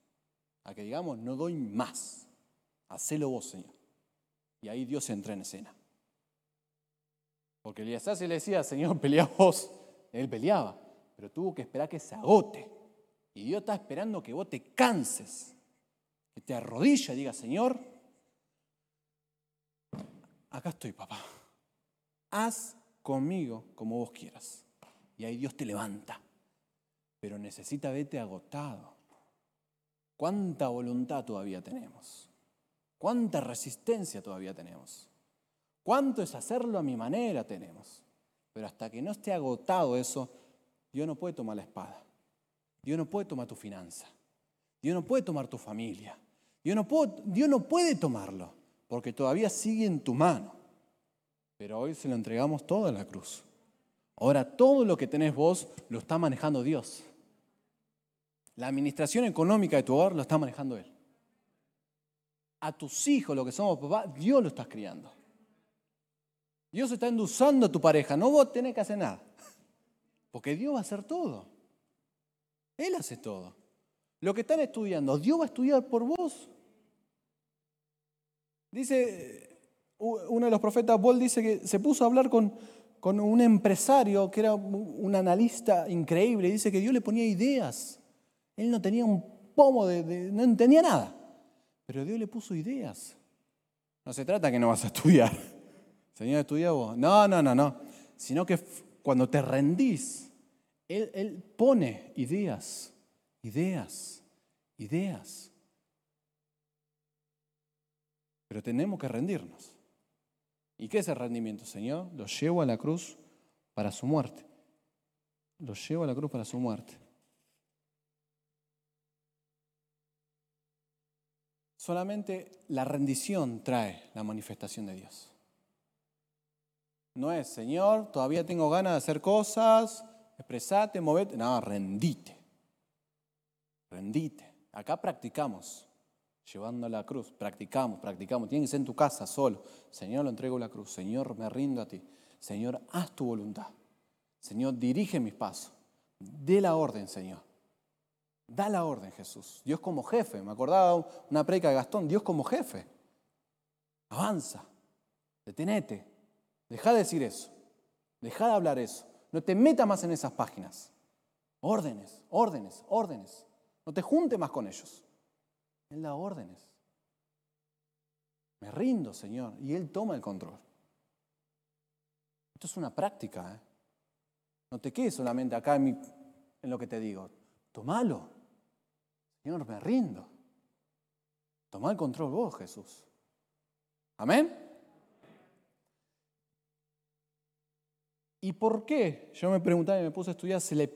A que digamos, no doy más. Hacelo vos, Señor. Y ahí Dios entra en escena. Porque Elías le decía, Señor, pelea vos. Él peleaba, pero tuvo que esperar que se agote. Y Dios está esperando que vos te canses, que te arrodilles y diga, Señor, acá estoy, papá. Haz conmigo como vos quieras. Y ahí Dios te levanta. Pero necesita verte agotado. ¿Cuánta voluntad todavía tenemos? ¿Cuánta resistencia todavía tenemos? ¿Cuánto es hacerlo a mi manera tenemos? Pero hasta que no esté agotado eso, Dios no puede tomar la espada. Dios no puede tomar tu finanza. Dios no puede tomar tu familia. Dios no, puede, Dios no puede tomarlo porque todavía sigue en tu mano. Pero hoy se lo entregamos todo a la cruz. Ahora todo lo que tenés vos lo está manejando Dios. La administración económica de tu hogar lo está manejando Él. A tus hijos, lo que somos papá, Dios lo está criando. Dios está endulzando a tu pareja, no vos tenés que hacer nada. Porque Dios va a hacer todo. Él hace todo. Lo que están estudiando, Dios va a estudiar por vos. Dice, uno de los profetas, Paul, dice que se puso a hablar con, con un empresario que era un analista increíble. Dice que Dios le ponía ideas. Él no tenía un pomo de, no entendía nada. Pero Dios le puso ideas. No se trata que no vas a estudiar. Señor, estudia vos. No, no, no, no. Sino que cuando te rendís, él, pone ideas, ideas, ideas. Pero tenemos que rendirnos. ¿Y qué es el rendimiento, Señor? Lo llevo a la cruz para su muerte. Lo llevo a la cruz para su muerte. Solamente la rendición trae la manifestación de Dios. No es, Señor, todavía tengo ganas de hacer cosas, expresate, movete. No, rendite. Rendite. Acá practicamos, llevando la cruz. Practicamos, practicamos. Tiene que ser en tu casa solo. Señor, lo entrego la cruz. Señor, me rindo a ti. Señor, haz tu voluntad. Señor, dirige mis pasos. Dé la orden, Señor. Da la orden, Jesús. Dios como jefe. Me acordaba una preca de Gastón. Dios como jefe. Avanza. Detenete. Deja de decir eso. Deja de hablar eso. No te metas más en esas páginas. Órdenes, órdenes, órdenes. No te junte más con ellos. Él da órdenes. Me rindo, Señor, y Él toma el control. Esto es una práctica. ¿eh? No te quedes solamente acá en, en lo que te digo. Tómalo. Señor, me rindo. Toma el control vos, Jesús. Amén. ¿Y por qué? Yo me preguntaba y me puse a estudiar, se le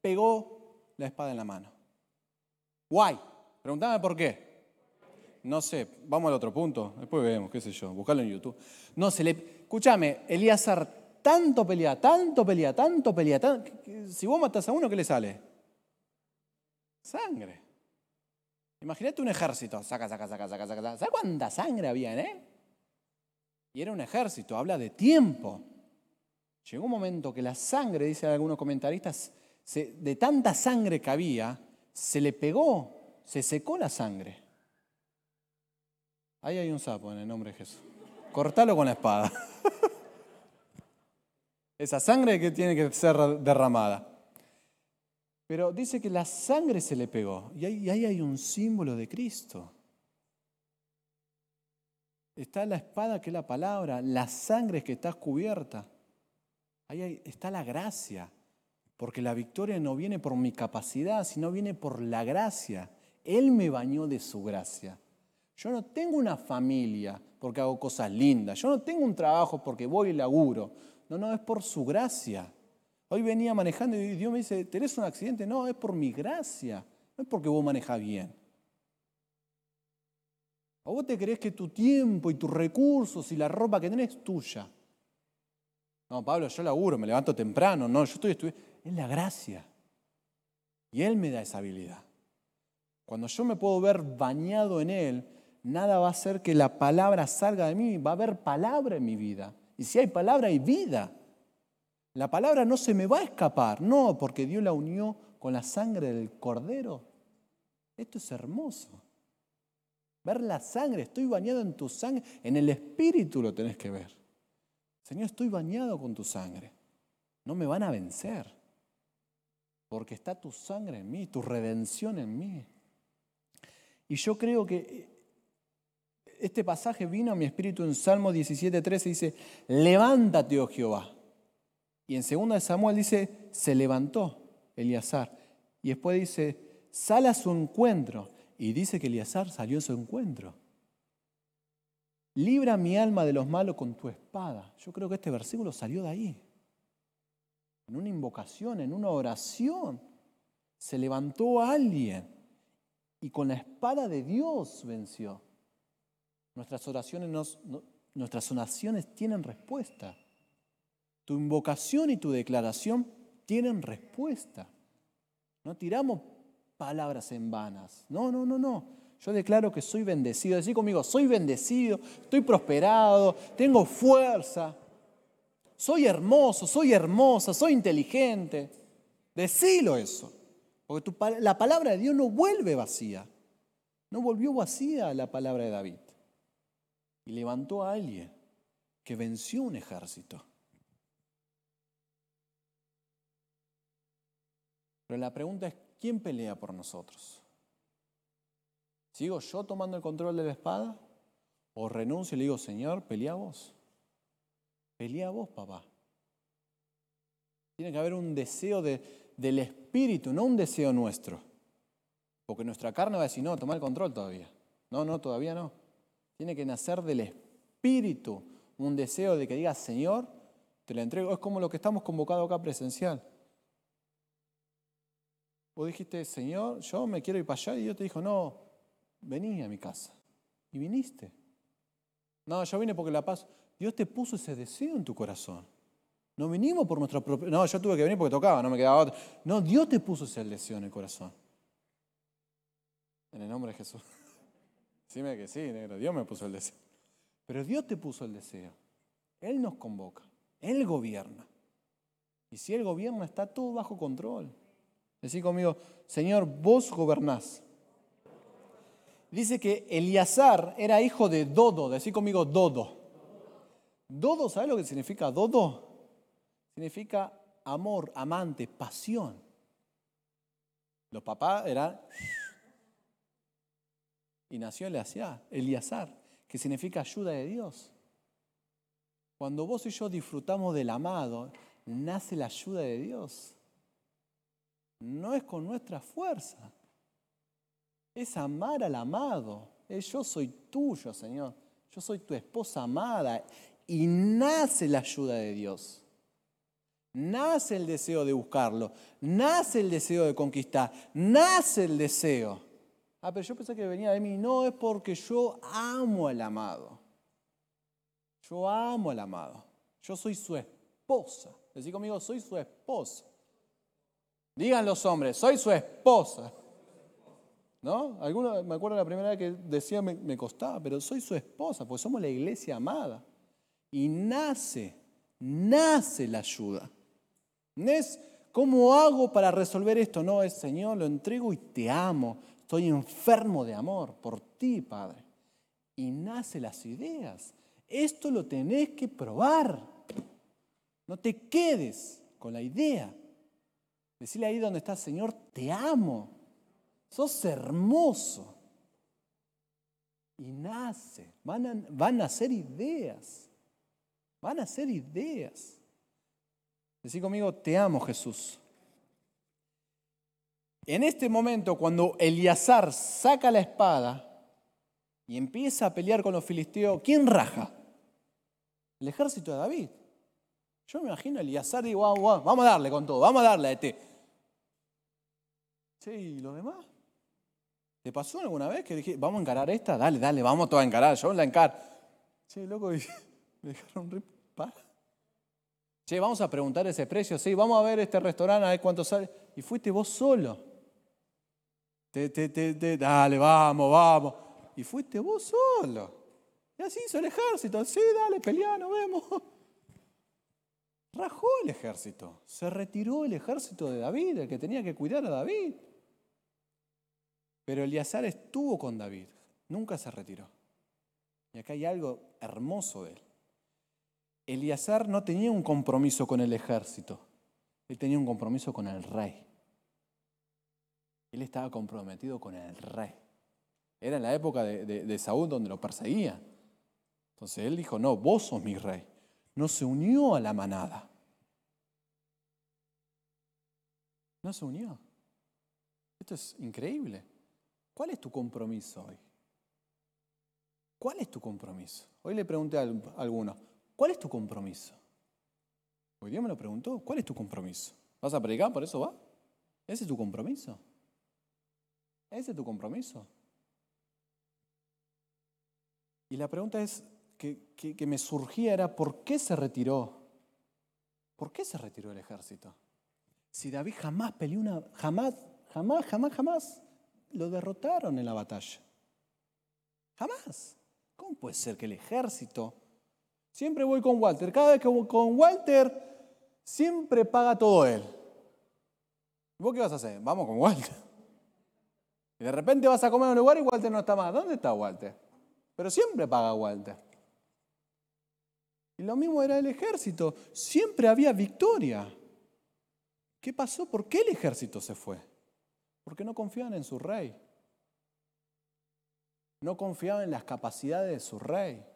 pegó la espada en la mano. Why? Preguntame por qué. No sé, vamos al otro punto, después vemos, qué sé yo, buscarlo en YouTube. No, se le. Escúchame, Elíasar tanto pelea, tanto pelea, tanto pelea, si vos matas a uno, ¿qué le sale? Sangre. Imagínate un ejército, saca, saca, saca, saca, saca. ¿Sabes cuánta sangre había él? Y era un ejército, habla de tiempo. Llegó un momento que la sangre, dicen algunos comentaristas, de tanta sangre que había, se le pegó, se secó la sangre. Ahí hay un sapo en el nombre de Jesús. Cortalo con la espada. Esa sangre que tiene que ser derramada. Pero dice que la sangre se le pegó. Y ahí, ahí hay un símbolo de Cristo. Está la espada que es la palabra, la sangre que está cubierta. Ahí está la gracia, porque la victoria no viene por mi capacidad, sino viene por la gracia. Él me bañó de su gracia. Yo no tengo una familia porque hago cosas lindas. Yo no tengo un trabajo porque voy y laburo. No, no, es por su gracia. Hoy venía manejando y Dios me dice, ¿tenés un accidente? No, es por mi gracia. No es porque vos manejas bien. ¿O vos te crees que tu tiempo y tus recursos y la ropa que tenés es tuya? No, Pablo, yo laburo, me levanto temprano. No, yo estoy estudiando. Es la gracia. Y Él me da esa habilidad. Cuando yo me puedo ver bañado en Él, nada va a hacer que la palabra salga de mí. Va a haber palabra en mi vida. Y si hay palabra, hay vida. La palabra no se me va a escapar. No, porque Dios la unió con la sangre del cordero. Esto es hermoso. Ver la sangre, estoy bañado en tu sangre, en el espíritu lo tenés que ver. Señor, estoy bañado con tu sangre. No me van a vencer, porque está tu sangre en mí, tu redención en mí. Y yo creo que este pasaje vino a mi espíritu en Salmo 17:13 dice, "Levántate, oh Jehová." Y en 2 de Samuel dice, "Se levantó Eliasar." Y después dice, "Sal a su encuentro." Y dice que Eleazar salió a su encuentro. Libra mi alma de los malos con tu espada. Yo creo que este versículo salió de ahí. En una invocación, en una oración. Se levantó alguien y con la espada de Dios venció. Nuestras oraciones, nuestras tienen respuesta. Tu invocación y tu declaración tienen respuesta. No tiramos palabras en vanas. No, no, no, no. Yo declaro que soy bendecido. Decí conmigo, soy bendecido, estoy prosperado, tengo fuerza, soy hermoso, soy hermosa, soy inteligente. Decilo eso. Porque la palabra de Dios no vuelve vacía. No volvió vacía la palabra de David. Y levantó a alguien que venció un ejército. Pero la pregunta es, ¿quién pelea por nosotros? ¿Sigo yo tomando el control de la espada? ¿O renuncio y le digo, Señor, pelea vos? Pelea vos, papá. Tiene que haber un deseo del Espíritu, no un deseo nuestro. Porque nuestra carne va a decir, no, toma el control todavía. No, no, todavía no. Tiene que nacer del Espíritu un deseo de que diga, Señor, te lo entrego. Es como lo que estamos convocados acá presencial. Vos dijiste, Señor, yo me quiero ir para allá. Y Dios te dijo, no, vení a mi casa. Y viniste. No, yo vine porque la paz. Dios te puso ese deseo en tu corazón. No vinimos por nuestra propia. No, yo tuve que venir porque tocaba, no me quedaba otro. No, Dios te puso ese deseo en el corazón. En el nombre de Jesús. Dime que sí, negro. Dios me puso el deseo. Pero Dios te puso el deseo. Él nos convoca. Él gobierna. Y si Él gobierna, está todo bajo control. Decí conmigo, Señor, vos gobernás. Dice que Eliazar era hijo de Dodo. Decí conmigo, Dodo. Dodo, ¿sabes lo que significa Dodo? Significa amor, amante, pasión. Los papás eran... Y nació Eliazar, que significa ayuda de Dios. Cuando vos y yo disfrutamos del amado, nace la ayuda de Dios no es con nuestra fuerza. Es amar al amado. Es yo soy tuyo, Señor. Yo soy tu esposa amada. Y nace la ayuda de Dios. Nace el deseo de buscarlo. Nace el deseo de conquistar. Nace el deseo. Ah, pero yo pensé que venía de mí. No, es porque yo amo al amado. Yo amo al amado. Yo soy su esposa. Decí conmigo, soy su esposa. Digan los hombres, soy su esposa. ¿No? Me acuerdo la primera vez que decía me, costaba, pero soy su esposa, porque somos la iglesia amada. Y nace, nace la ayuda. No es, ¿cómo hago para resolver esto? No, es Señor, lo entrego y te amo. Estoy enfermo de amor por ti, Padre. Y nace las ideas. Esto lo tenés que probar. No te quedes con la idea. Decirle ahí donde está, Señor, te amo. Sos hermoso. Y nace. Van a, van a ser ideas. Van a ser ideas. Decí conmigo, te amo Jesús. En este momento, cuando Eliazar saca la espada y empieza a pelear con los filisteos, ¿quién raja? El ejército de David. Yo me imagino a Eliazar y digo, vamos a darle con todo, vamos a darle a este. Sí, ¿y los demás? ¿Te pasó alguna vez que dije, vamos a encarar esta? Dale, dale, vamos todos a encarar, yo la encaro. Sí, loco, me dejaron re Che, vamos a preguntar ese precio, sí, vamos a ver este restaurante, a ver cuánto sale. Y fuiste vos solo. Te, te, te, dale, vamos, vamos. Y fuiste vos solo. Y así hizo el ejército. Sí, dale, peleá, nos vemos. Rajó el ejército. Se retiró el ejército de David, el que tenía que cuidar a David. Pero Eliazar estuvo con David. Nunca se retiró. Y acá hay algo hermoso de él. Eliazar no tenía un compromiso con el ejército, él tenía un compromiso con el rey. Él estaba comprometido con el rey. Era en la época de, Saúl donde lo perseguía. Entonces él dijo, no, vos sos mi rey. No se unió a la manada. No se unió. Esto es increíble. ¿Cuál es tu compromiso hoy? ¿Cuál es tu compromiso? Hoy le pregunté a alguno, ¿Cuál es tu compromiso? Hoy Dios me lo preguntó. ¿Cuál es tu compromiso? ¿Vas a predicar? ¿Por eso va? ¿Ese es tu compromiso? ¿Ese es tu compromiso? Y la pregunta es que, que, me surgía era ¿por qué se retiró? ¿Por qué se retiró el ejército? Si David jamás peleó una, jamás, jamás, jamás, jamás lo derrotaron en la batalla. Jamás. ¿Cómo puede ser que el ejército Siempre voy con Walter. Cada vez que voy con Walter, siempre paga todo él. ¿Vos qué vas a hacer? Vamos con Walter. Y de repente vas a comer en un lugar y Walter no está más. ¿Dónde está Walter? Pero siempre paga Walter. Y lo mismo era el ejército. Siempre había victoria. ¿Qué pasó? ¿Por qué el ejército se fue? Porque no confiaban en su rey. No confiaban en las capacidades de su rey.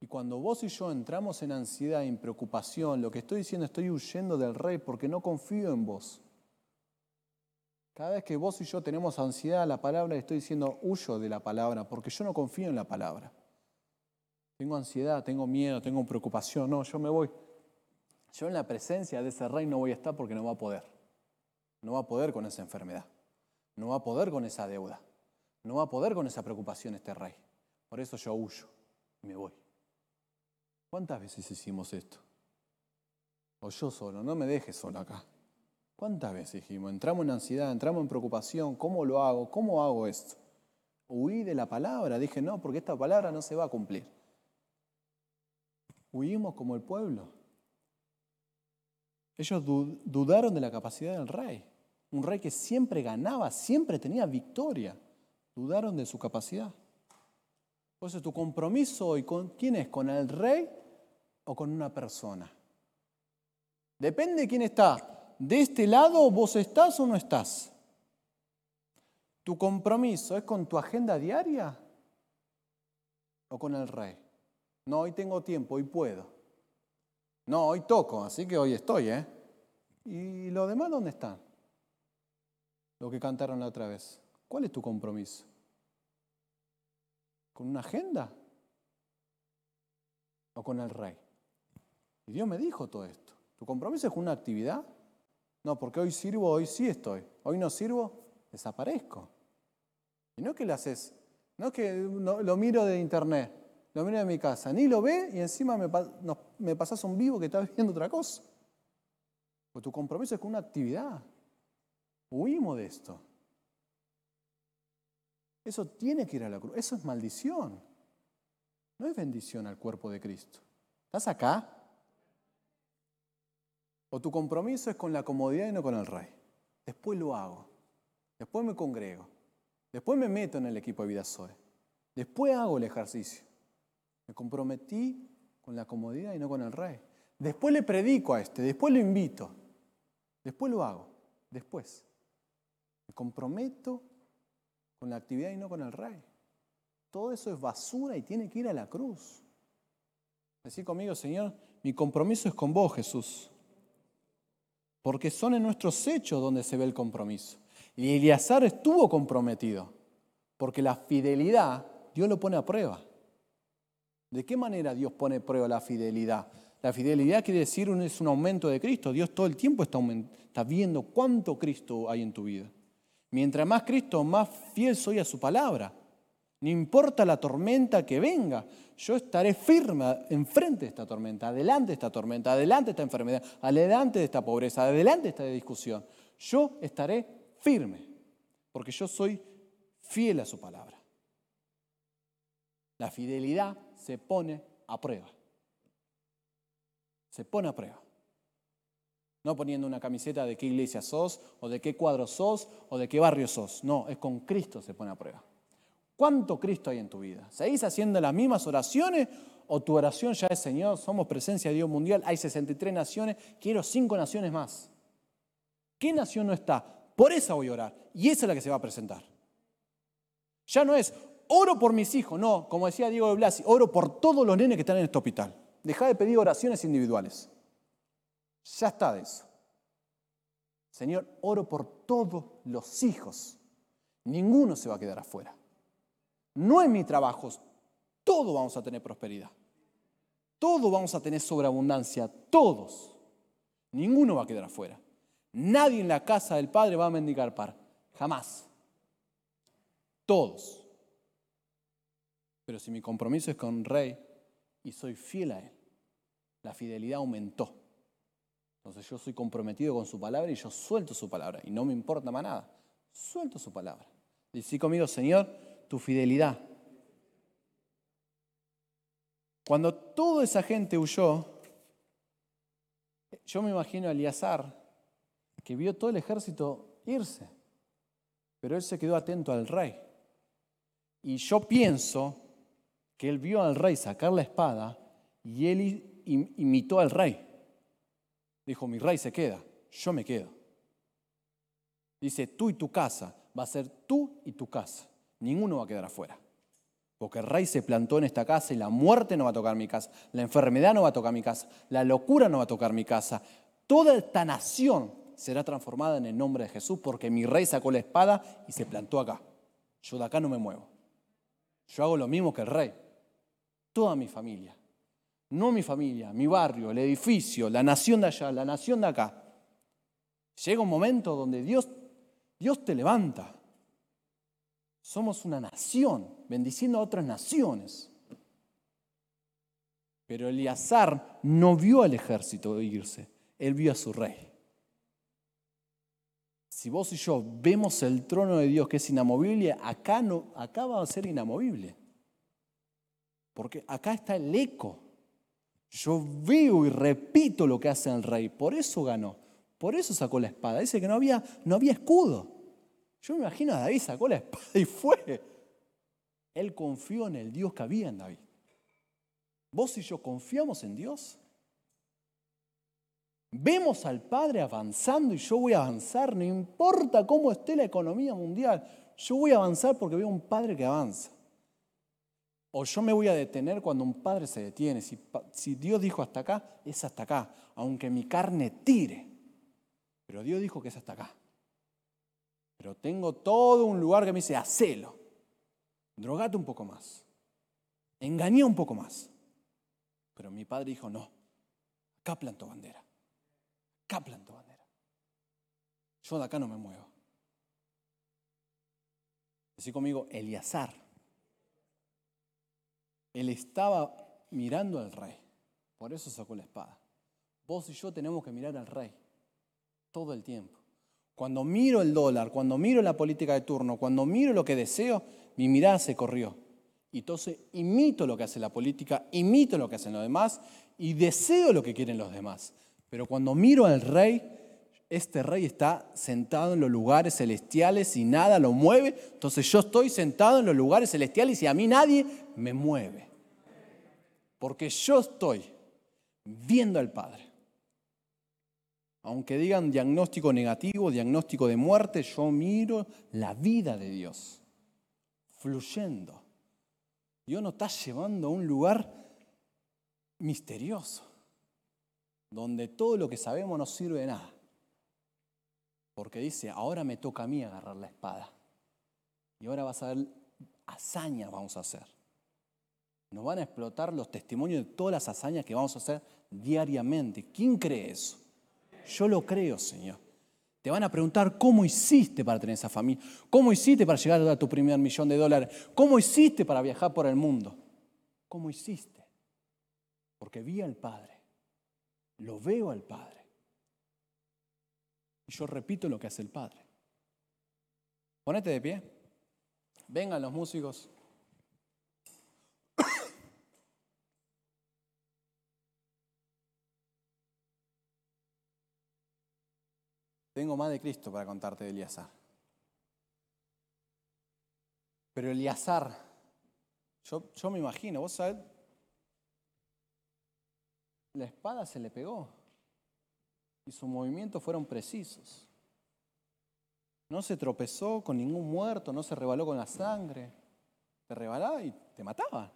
Y cuando vos y yo entramos en ansiedad, en preocupación, lo que estoy diciendo, estoy huyendo del rey porque no confío en vos. Cada vez que vos y yo tenemos ansiedad a la palabra, estoy diciendo huyo de la palabra porque yo no confío en la palabra. Tengo ansiedad, tengo miedo, tengo preocupación. No, yo me voy. Yo en la presencia de ese rey no voy a estar porque no va a poder. No va a poder con esa enfermedad. No va a poder con esa deuda. No va a poder con esa preocupación este rey. Por eso yo huyo y me voy. ¿Cuántas veces hicimos esto? O yo solo, no me dejes solo acá. ¿Cuántas veces dijimos? Entramos en ansiedad, entramos en preocupación, ¿cómo lo hago? ¿Cómo hago esto? Huí de la palabra, dije no, porque esta palabra no se va a cumplir. Huimos como el pueblo. Ellos dudaron de la capacidad del rey. Un rey que siempre ganaba, siempre tenía victoria. Dudaron de su capacidad. Por eso tu compromiso hoy, ¿con quién es? ¿Con el rey o con una persona? Depende de quién está. ¿De este lado vos estás o no estás? ¿Tu compromiso es con tu agenda diaria o con el rey? No, hoy tengo tiempo, hoy puedo. No, hoy toco, así que hoy estoy, ¿eh? ¿Y los demás dónde están? Lo que cantaron la otra vez. ¿Cuál es tu compromiso? ¿Con una agenda? ¿O con el rey? Y Dios me dijo todo esto. ¿Tu compromiso es con una actividad? No, porque hoy sirvo, hoy sí estoy. Hoy no sirvo, desaparezco. Y no que lo haces, no que lo miro de internet, lo miro de mi casa, ni lo ve y encima me, me pasas un vivo que está viendo otra cosa. Pues tu compromiso es con una actividad. Huimos de esto. Eso tiene que ir a la cruz. Eso es maldición. No es bendición al cuerpo de Cristo. ¿Estás acá? O tu compromiso es con la comodidad y no con el rey. Después lo hago. Después me congrego. Después me meto en el equipo de vida Zoe. Después hago el ejercicio. Me comprometí con la comodidad y no con el rey. Después le predico a este, después lo invito, después lo hago, después. Me comprometo con la actividad y no con el rey. Todo eso es basura y tiene que ir a la cruz. Decir conmigo, Señor, mi compromiso es con vos, Jesús. Porque son en nuestros hechos donde se ve el compromiso. Y Eleazar estuvo comprometido, porque la fidelidad Dios lo pone a prueba. ¿De qué manera Dios pone a prueba la fidelidad? La fidelidad quiere decir es un aumento de Cristo. Dios todo el tiempo está, está viendo cuánto Cristo hay en tu vida. Mientras más Cristo, más fiel soy a su palabra. No importa la tormenta que venga, yo estaré firme enfrente de esta tormenta, adelante de esta tormenta, adelante de esta enfermedad, adelante de esta pobreza, adelante de esta discusión. Yo estaré firme, porque yo soy fiel a su palabra. La fidelidad se pone a prueba. Se pone a prueba. No poniendo una camiseta de qué iglesia sos, o de qué cuadro sos, o de qué barrio sos. No, es con Cristo se pone a prueba. ¿Cuánto Cristo hay en tu vida? ¿Seguís haciendo las mismas oraciones o tu oración ya es Señor? Somos presencia de Dios mundial, hay 63 naciones, quiero cinco naciones más. ¿Qué nación no está? Por esa voy a orar y esa es la que se va a presentar. Ya no es oro por mis hijos, no, como decía Diego de Blasi, oro por todos los nenes que están en este hospital. Deja de pedir oraciones individuales. Ya está de eso. Señor, oro por todos los hijos. Ninguno se va a quedar afuera no en mi trabajo, todos vamos a tener prosperidad. Todos vamos a tener sobreabundancia, todos. Ninguno va a quedar afuera. Nadie en la casa del Padre va a mendigar par, jamás. Todos. Pero si mi compromiso es con Rey y soy fiel a Él, la fidelidad aumentó. Entonces yo soy comprometido con su palabra y yo suelto su palabra y no me importa más nada. Suelto su palabra. Dice conmigo, Señor, tu fidelidad. Cuando toda esa gente huyó, yo me imagino a Eliazar, que vio todo el ejército irse, pero él se quedó atento al rey. Y yo pienso que él vio al rey sacar la espada y él imitó al rey. Dijo, mi rey se queda, yo me quedo. Dice, tú y tu casa, va a ser tú y tu casa. Ninguno va a quedar afuera. Porque el rey se plantó en esta casa y la muerte no va a tocar mi casa, la enfermedad no va a tocar mi casa, la locura no va a tocar mi casa. Toda esta nación será transformada en el nombre de Jesús porque mi rey sacó la espada y se plantó acá. Yo de acá no me muevo. Yo hago lo mismo que el rey. Toda mi familia. No mi familia, mi barrio, el edificio, la nación de allá, la nación de acá. Llega un momento donde Dios, Dios te levanta. Somos una nación, bendiciendo a otras naciones. Pero Eleazar no vio al ejército irse, él vio a su rey. Si vos y yo vemos el trono de Dios que es inamovible, acá, no, acá va a ser inamovible. Porque acá está el eco. Yo veo y repito lo que hace el rey. Por eso ganó. Por eso sacó la espada. Dice que no había, no había escudo. Yo me imagino a David sacó la espada y fue. Él confió en el Dios que había en David. ¿Vos y yo confiamos en Dios? Vemos al Padre avanzando y yo voy a avanzar, no importa cómo esté la economía mundial, yo voy a avanzar porque veo un Padre que avanza. O yo me voy a detener cuando un Padre se detiene. Si, Dios dijo hasta acá, es hasta acá, aunque mi carne tire. Pero Dios dijo que es hasta acá. Pero tengo todo un lugar que me dice, hacelo. Drogate un poco más. Engañé un poco más. Pero mi padre dijo, no, acá planto bandera. Acá planto bandera. Yo de acá no me muevo. Así conmigo, Eliazar. Él estaba mirando al rey. Por eso sacó la espada. Vos y yo tenemos que mirar al rey todo el tiempo. Cuando miro el dólar, cuando miro la política de turno, cuando miro lo que deseo, mi mirada se corrió. Y entonces imito lo que hace la política, imito lo que hacen los demás y deseo lo que quieren los demás. Pero cuando miro al rey, este rey está sentado en los lugares celestiales y nada lo mueve. Entonces yo estoy sentado en los lugares celestiales y a mí nadie me mueve. Porque yo estoy viendo al Padre. Aunque digan diagnóstico negativo, diagnóstico de muerte, yo miro la vida de Dios fluyendo. Dios nos está llevando a un lugar misterioso, donde todo lo que sabemos no sirve de nada. Porque dice, ahora me toca a mí agarrar la espada. Y ahora vas a ver hazañas vamos a hacer. Nos van a explotar los testimonios de todas las hazañas que vamos a hacer diariamente. ¿Quién cree eso? Yo lo creo, Señor. Te van a preguntar cómo hiciste para tener esa familia, cómo hiciste para llegar a tu primer millón de dólares, cómo hiciste para viajar por el mundo. ¿Cómo hiciste? Porque vi al Padre, lo veo al Padre. Y yo repito lo que hace el Padre. Ponete de pie. Vengan los músicos. Tengo más de Cristo para contarte de Eliazar. Pero Eliazar, yo, yo me imagino, vos sabés, la espada se le pegó y sus movimientos fueron precisos. No se tropezó con ningún muerto, no se rebaló con la sangre. Te rebalaba y te mataba.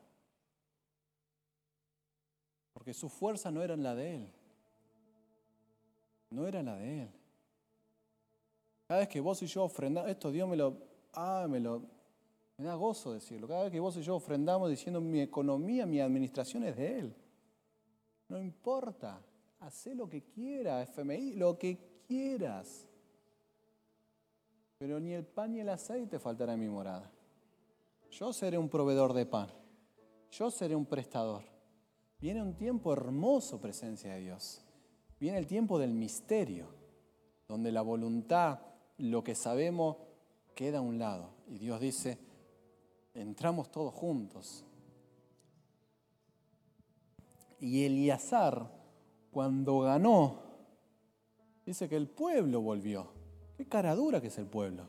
Porque su fuerza no era la de él. No era la de él. Cada vez que vos y yo ofrendamos, esto Dios me lo, ah, me lo, me da gozo decirlo. Cada vez que vos y yo ofrendamos diciendo mi economía, mi administración es de Él. No importa, haz lo que quieras, FMI, lo que quieras. Pero ni el pan ni el aceite faltará en mi morada. Yo seré un proveedor de pan. Yo seré un prestador. Viene un tiempo hermoso, presencia de Dios. Viene el tiempo del misterio, donde la voluntad lo que sabemos queda a un lado. Y Dios dice, entramos todos juntos. Y Eliazar, cuando ganó, dice que el pueblo volvió. Qué cara dura que es el pueblo.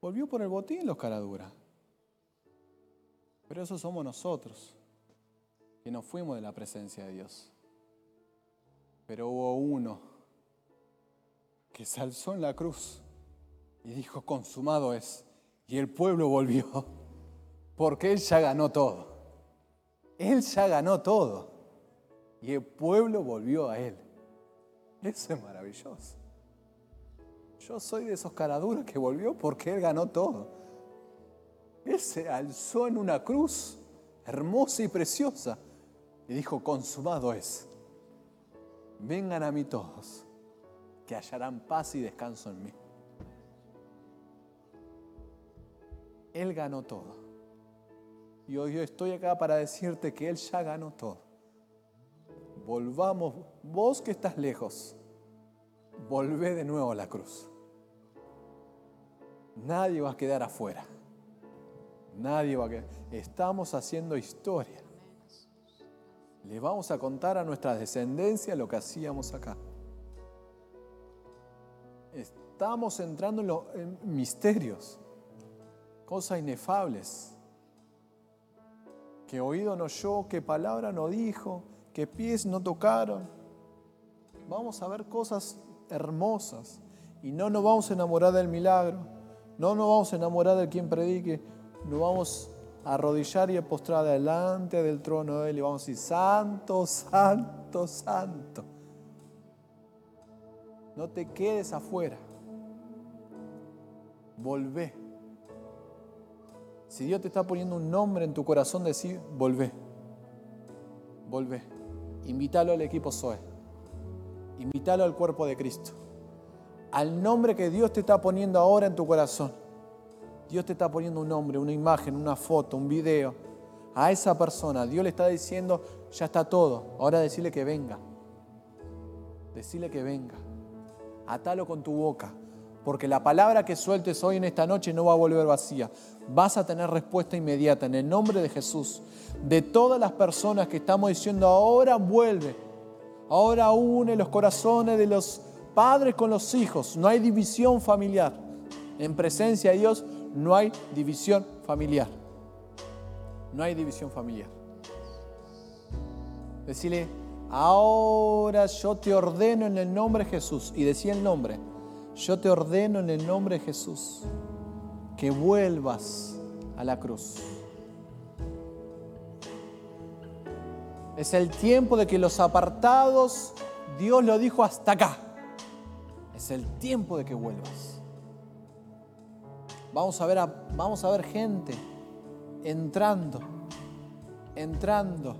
Volvió por el botín los caraduras. Pero eso somos nosotros, que nos fuimos de la presencia de Dios. Pero hubo uno que se alzó en la cruz y dijo, consumado es. Y el pueblo volvió, porque Él ya ganó todo. Él ya ganó todo. Y el pueblo volvió a Él. Eso es maravilloso. Yo soy de esos caraduras que volvió porque Él ganó todo. Él se alzó en una cruz hermosa y preciosa y dijo, consumado es. Vengan a mí todos que hallarán paz y descanso en mí. Él ganó todo. Y hoy yo estoy acá para decirte que Él ya ganó todo. Volvamos, vos que estás lejos, volvé de nuevo a la cruz. Nadie va a quedar afuera. Nadie va a quedar. Estamos haciendo historia. Le vamos a contar a nuestra descendencia lo que hacíamos acá estamos entrando en, los misterios, cosas inefables, que oído no oyó, que palabra no dijo, que pies no tocaron. Vamos a ver cosas hermosas y no nos vamos a enamorar del milagro, no nos vamos a enamorar de quien predique, nos vamos a arrodillar y a postrar delante del trono de Él y vamos a decir, santo, santo, santo. No te quedes afuera volvé. Si Dios te está poniendo un nombre en tu corazón, decir, volvé. Volvé. Invítalo al equipo Zoe. Invítalo al cuerpo de Cristo. Al nombre que Dios te está poniendo ahora en tu corazón. Dios te está poniendo un nombre, una imagen, una foto, un video. A esa persona, Dios le está diciendo, ya está todo. Ahora decirle que venga. Decirle que venga. Atalo con tu boca. Porque la palabra que sueltes hoy en esta noche no va a volver vacía. Vas a tener respuesta inmediata en el nombre de Jesús. De todas las personas que estamos diciendo, ahora vuelve. Ahora une los corazones de los padres con los hijos. No hay división familiar. En presencia de Dios no hay división familiar. No hay división familiar. Decirle, ahora yo te ordeno en el nombre de Jesús. Y decía el nombre, yo te ordeno en el nombre de Jesús que vuelvas a la cruz. Es el tiempo de que los apartados, Dios lo dijo hasta acá. Es el tiempo de que vuelvas. Vamos a ver, vamos a ver gente entrando, entrando.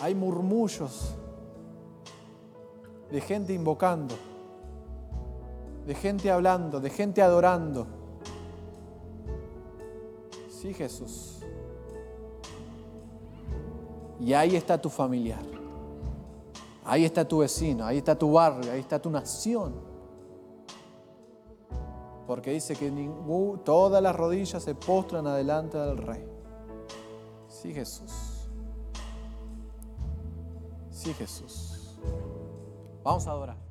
Hay murmullos de gente invocando, de gente hablando, de gente adorando. Sí, Jesús. Y ahí está tu familiar. Ahí está tu vecino, ahí está tu barrio, ahí está tu nación. Porque dice que todas las rodillas se postran adelante del rey. Sí, Jesús. Sí, Jesús. Vamos a adorar.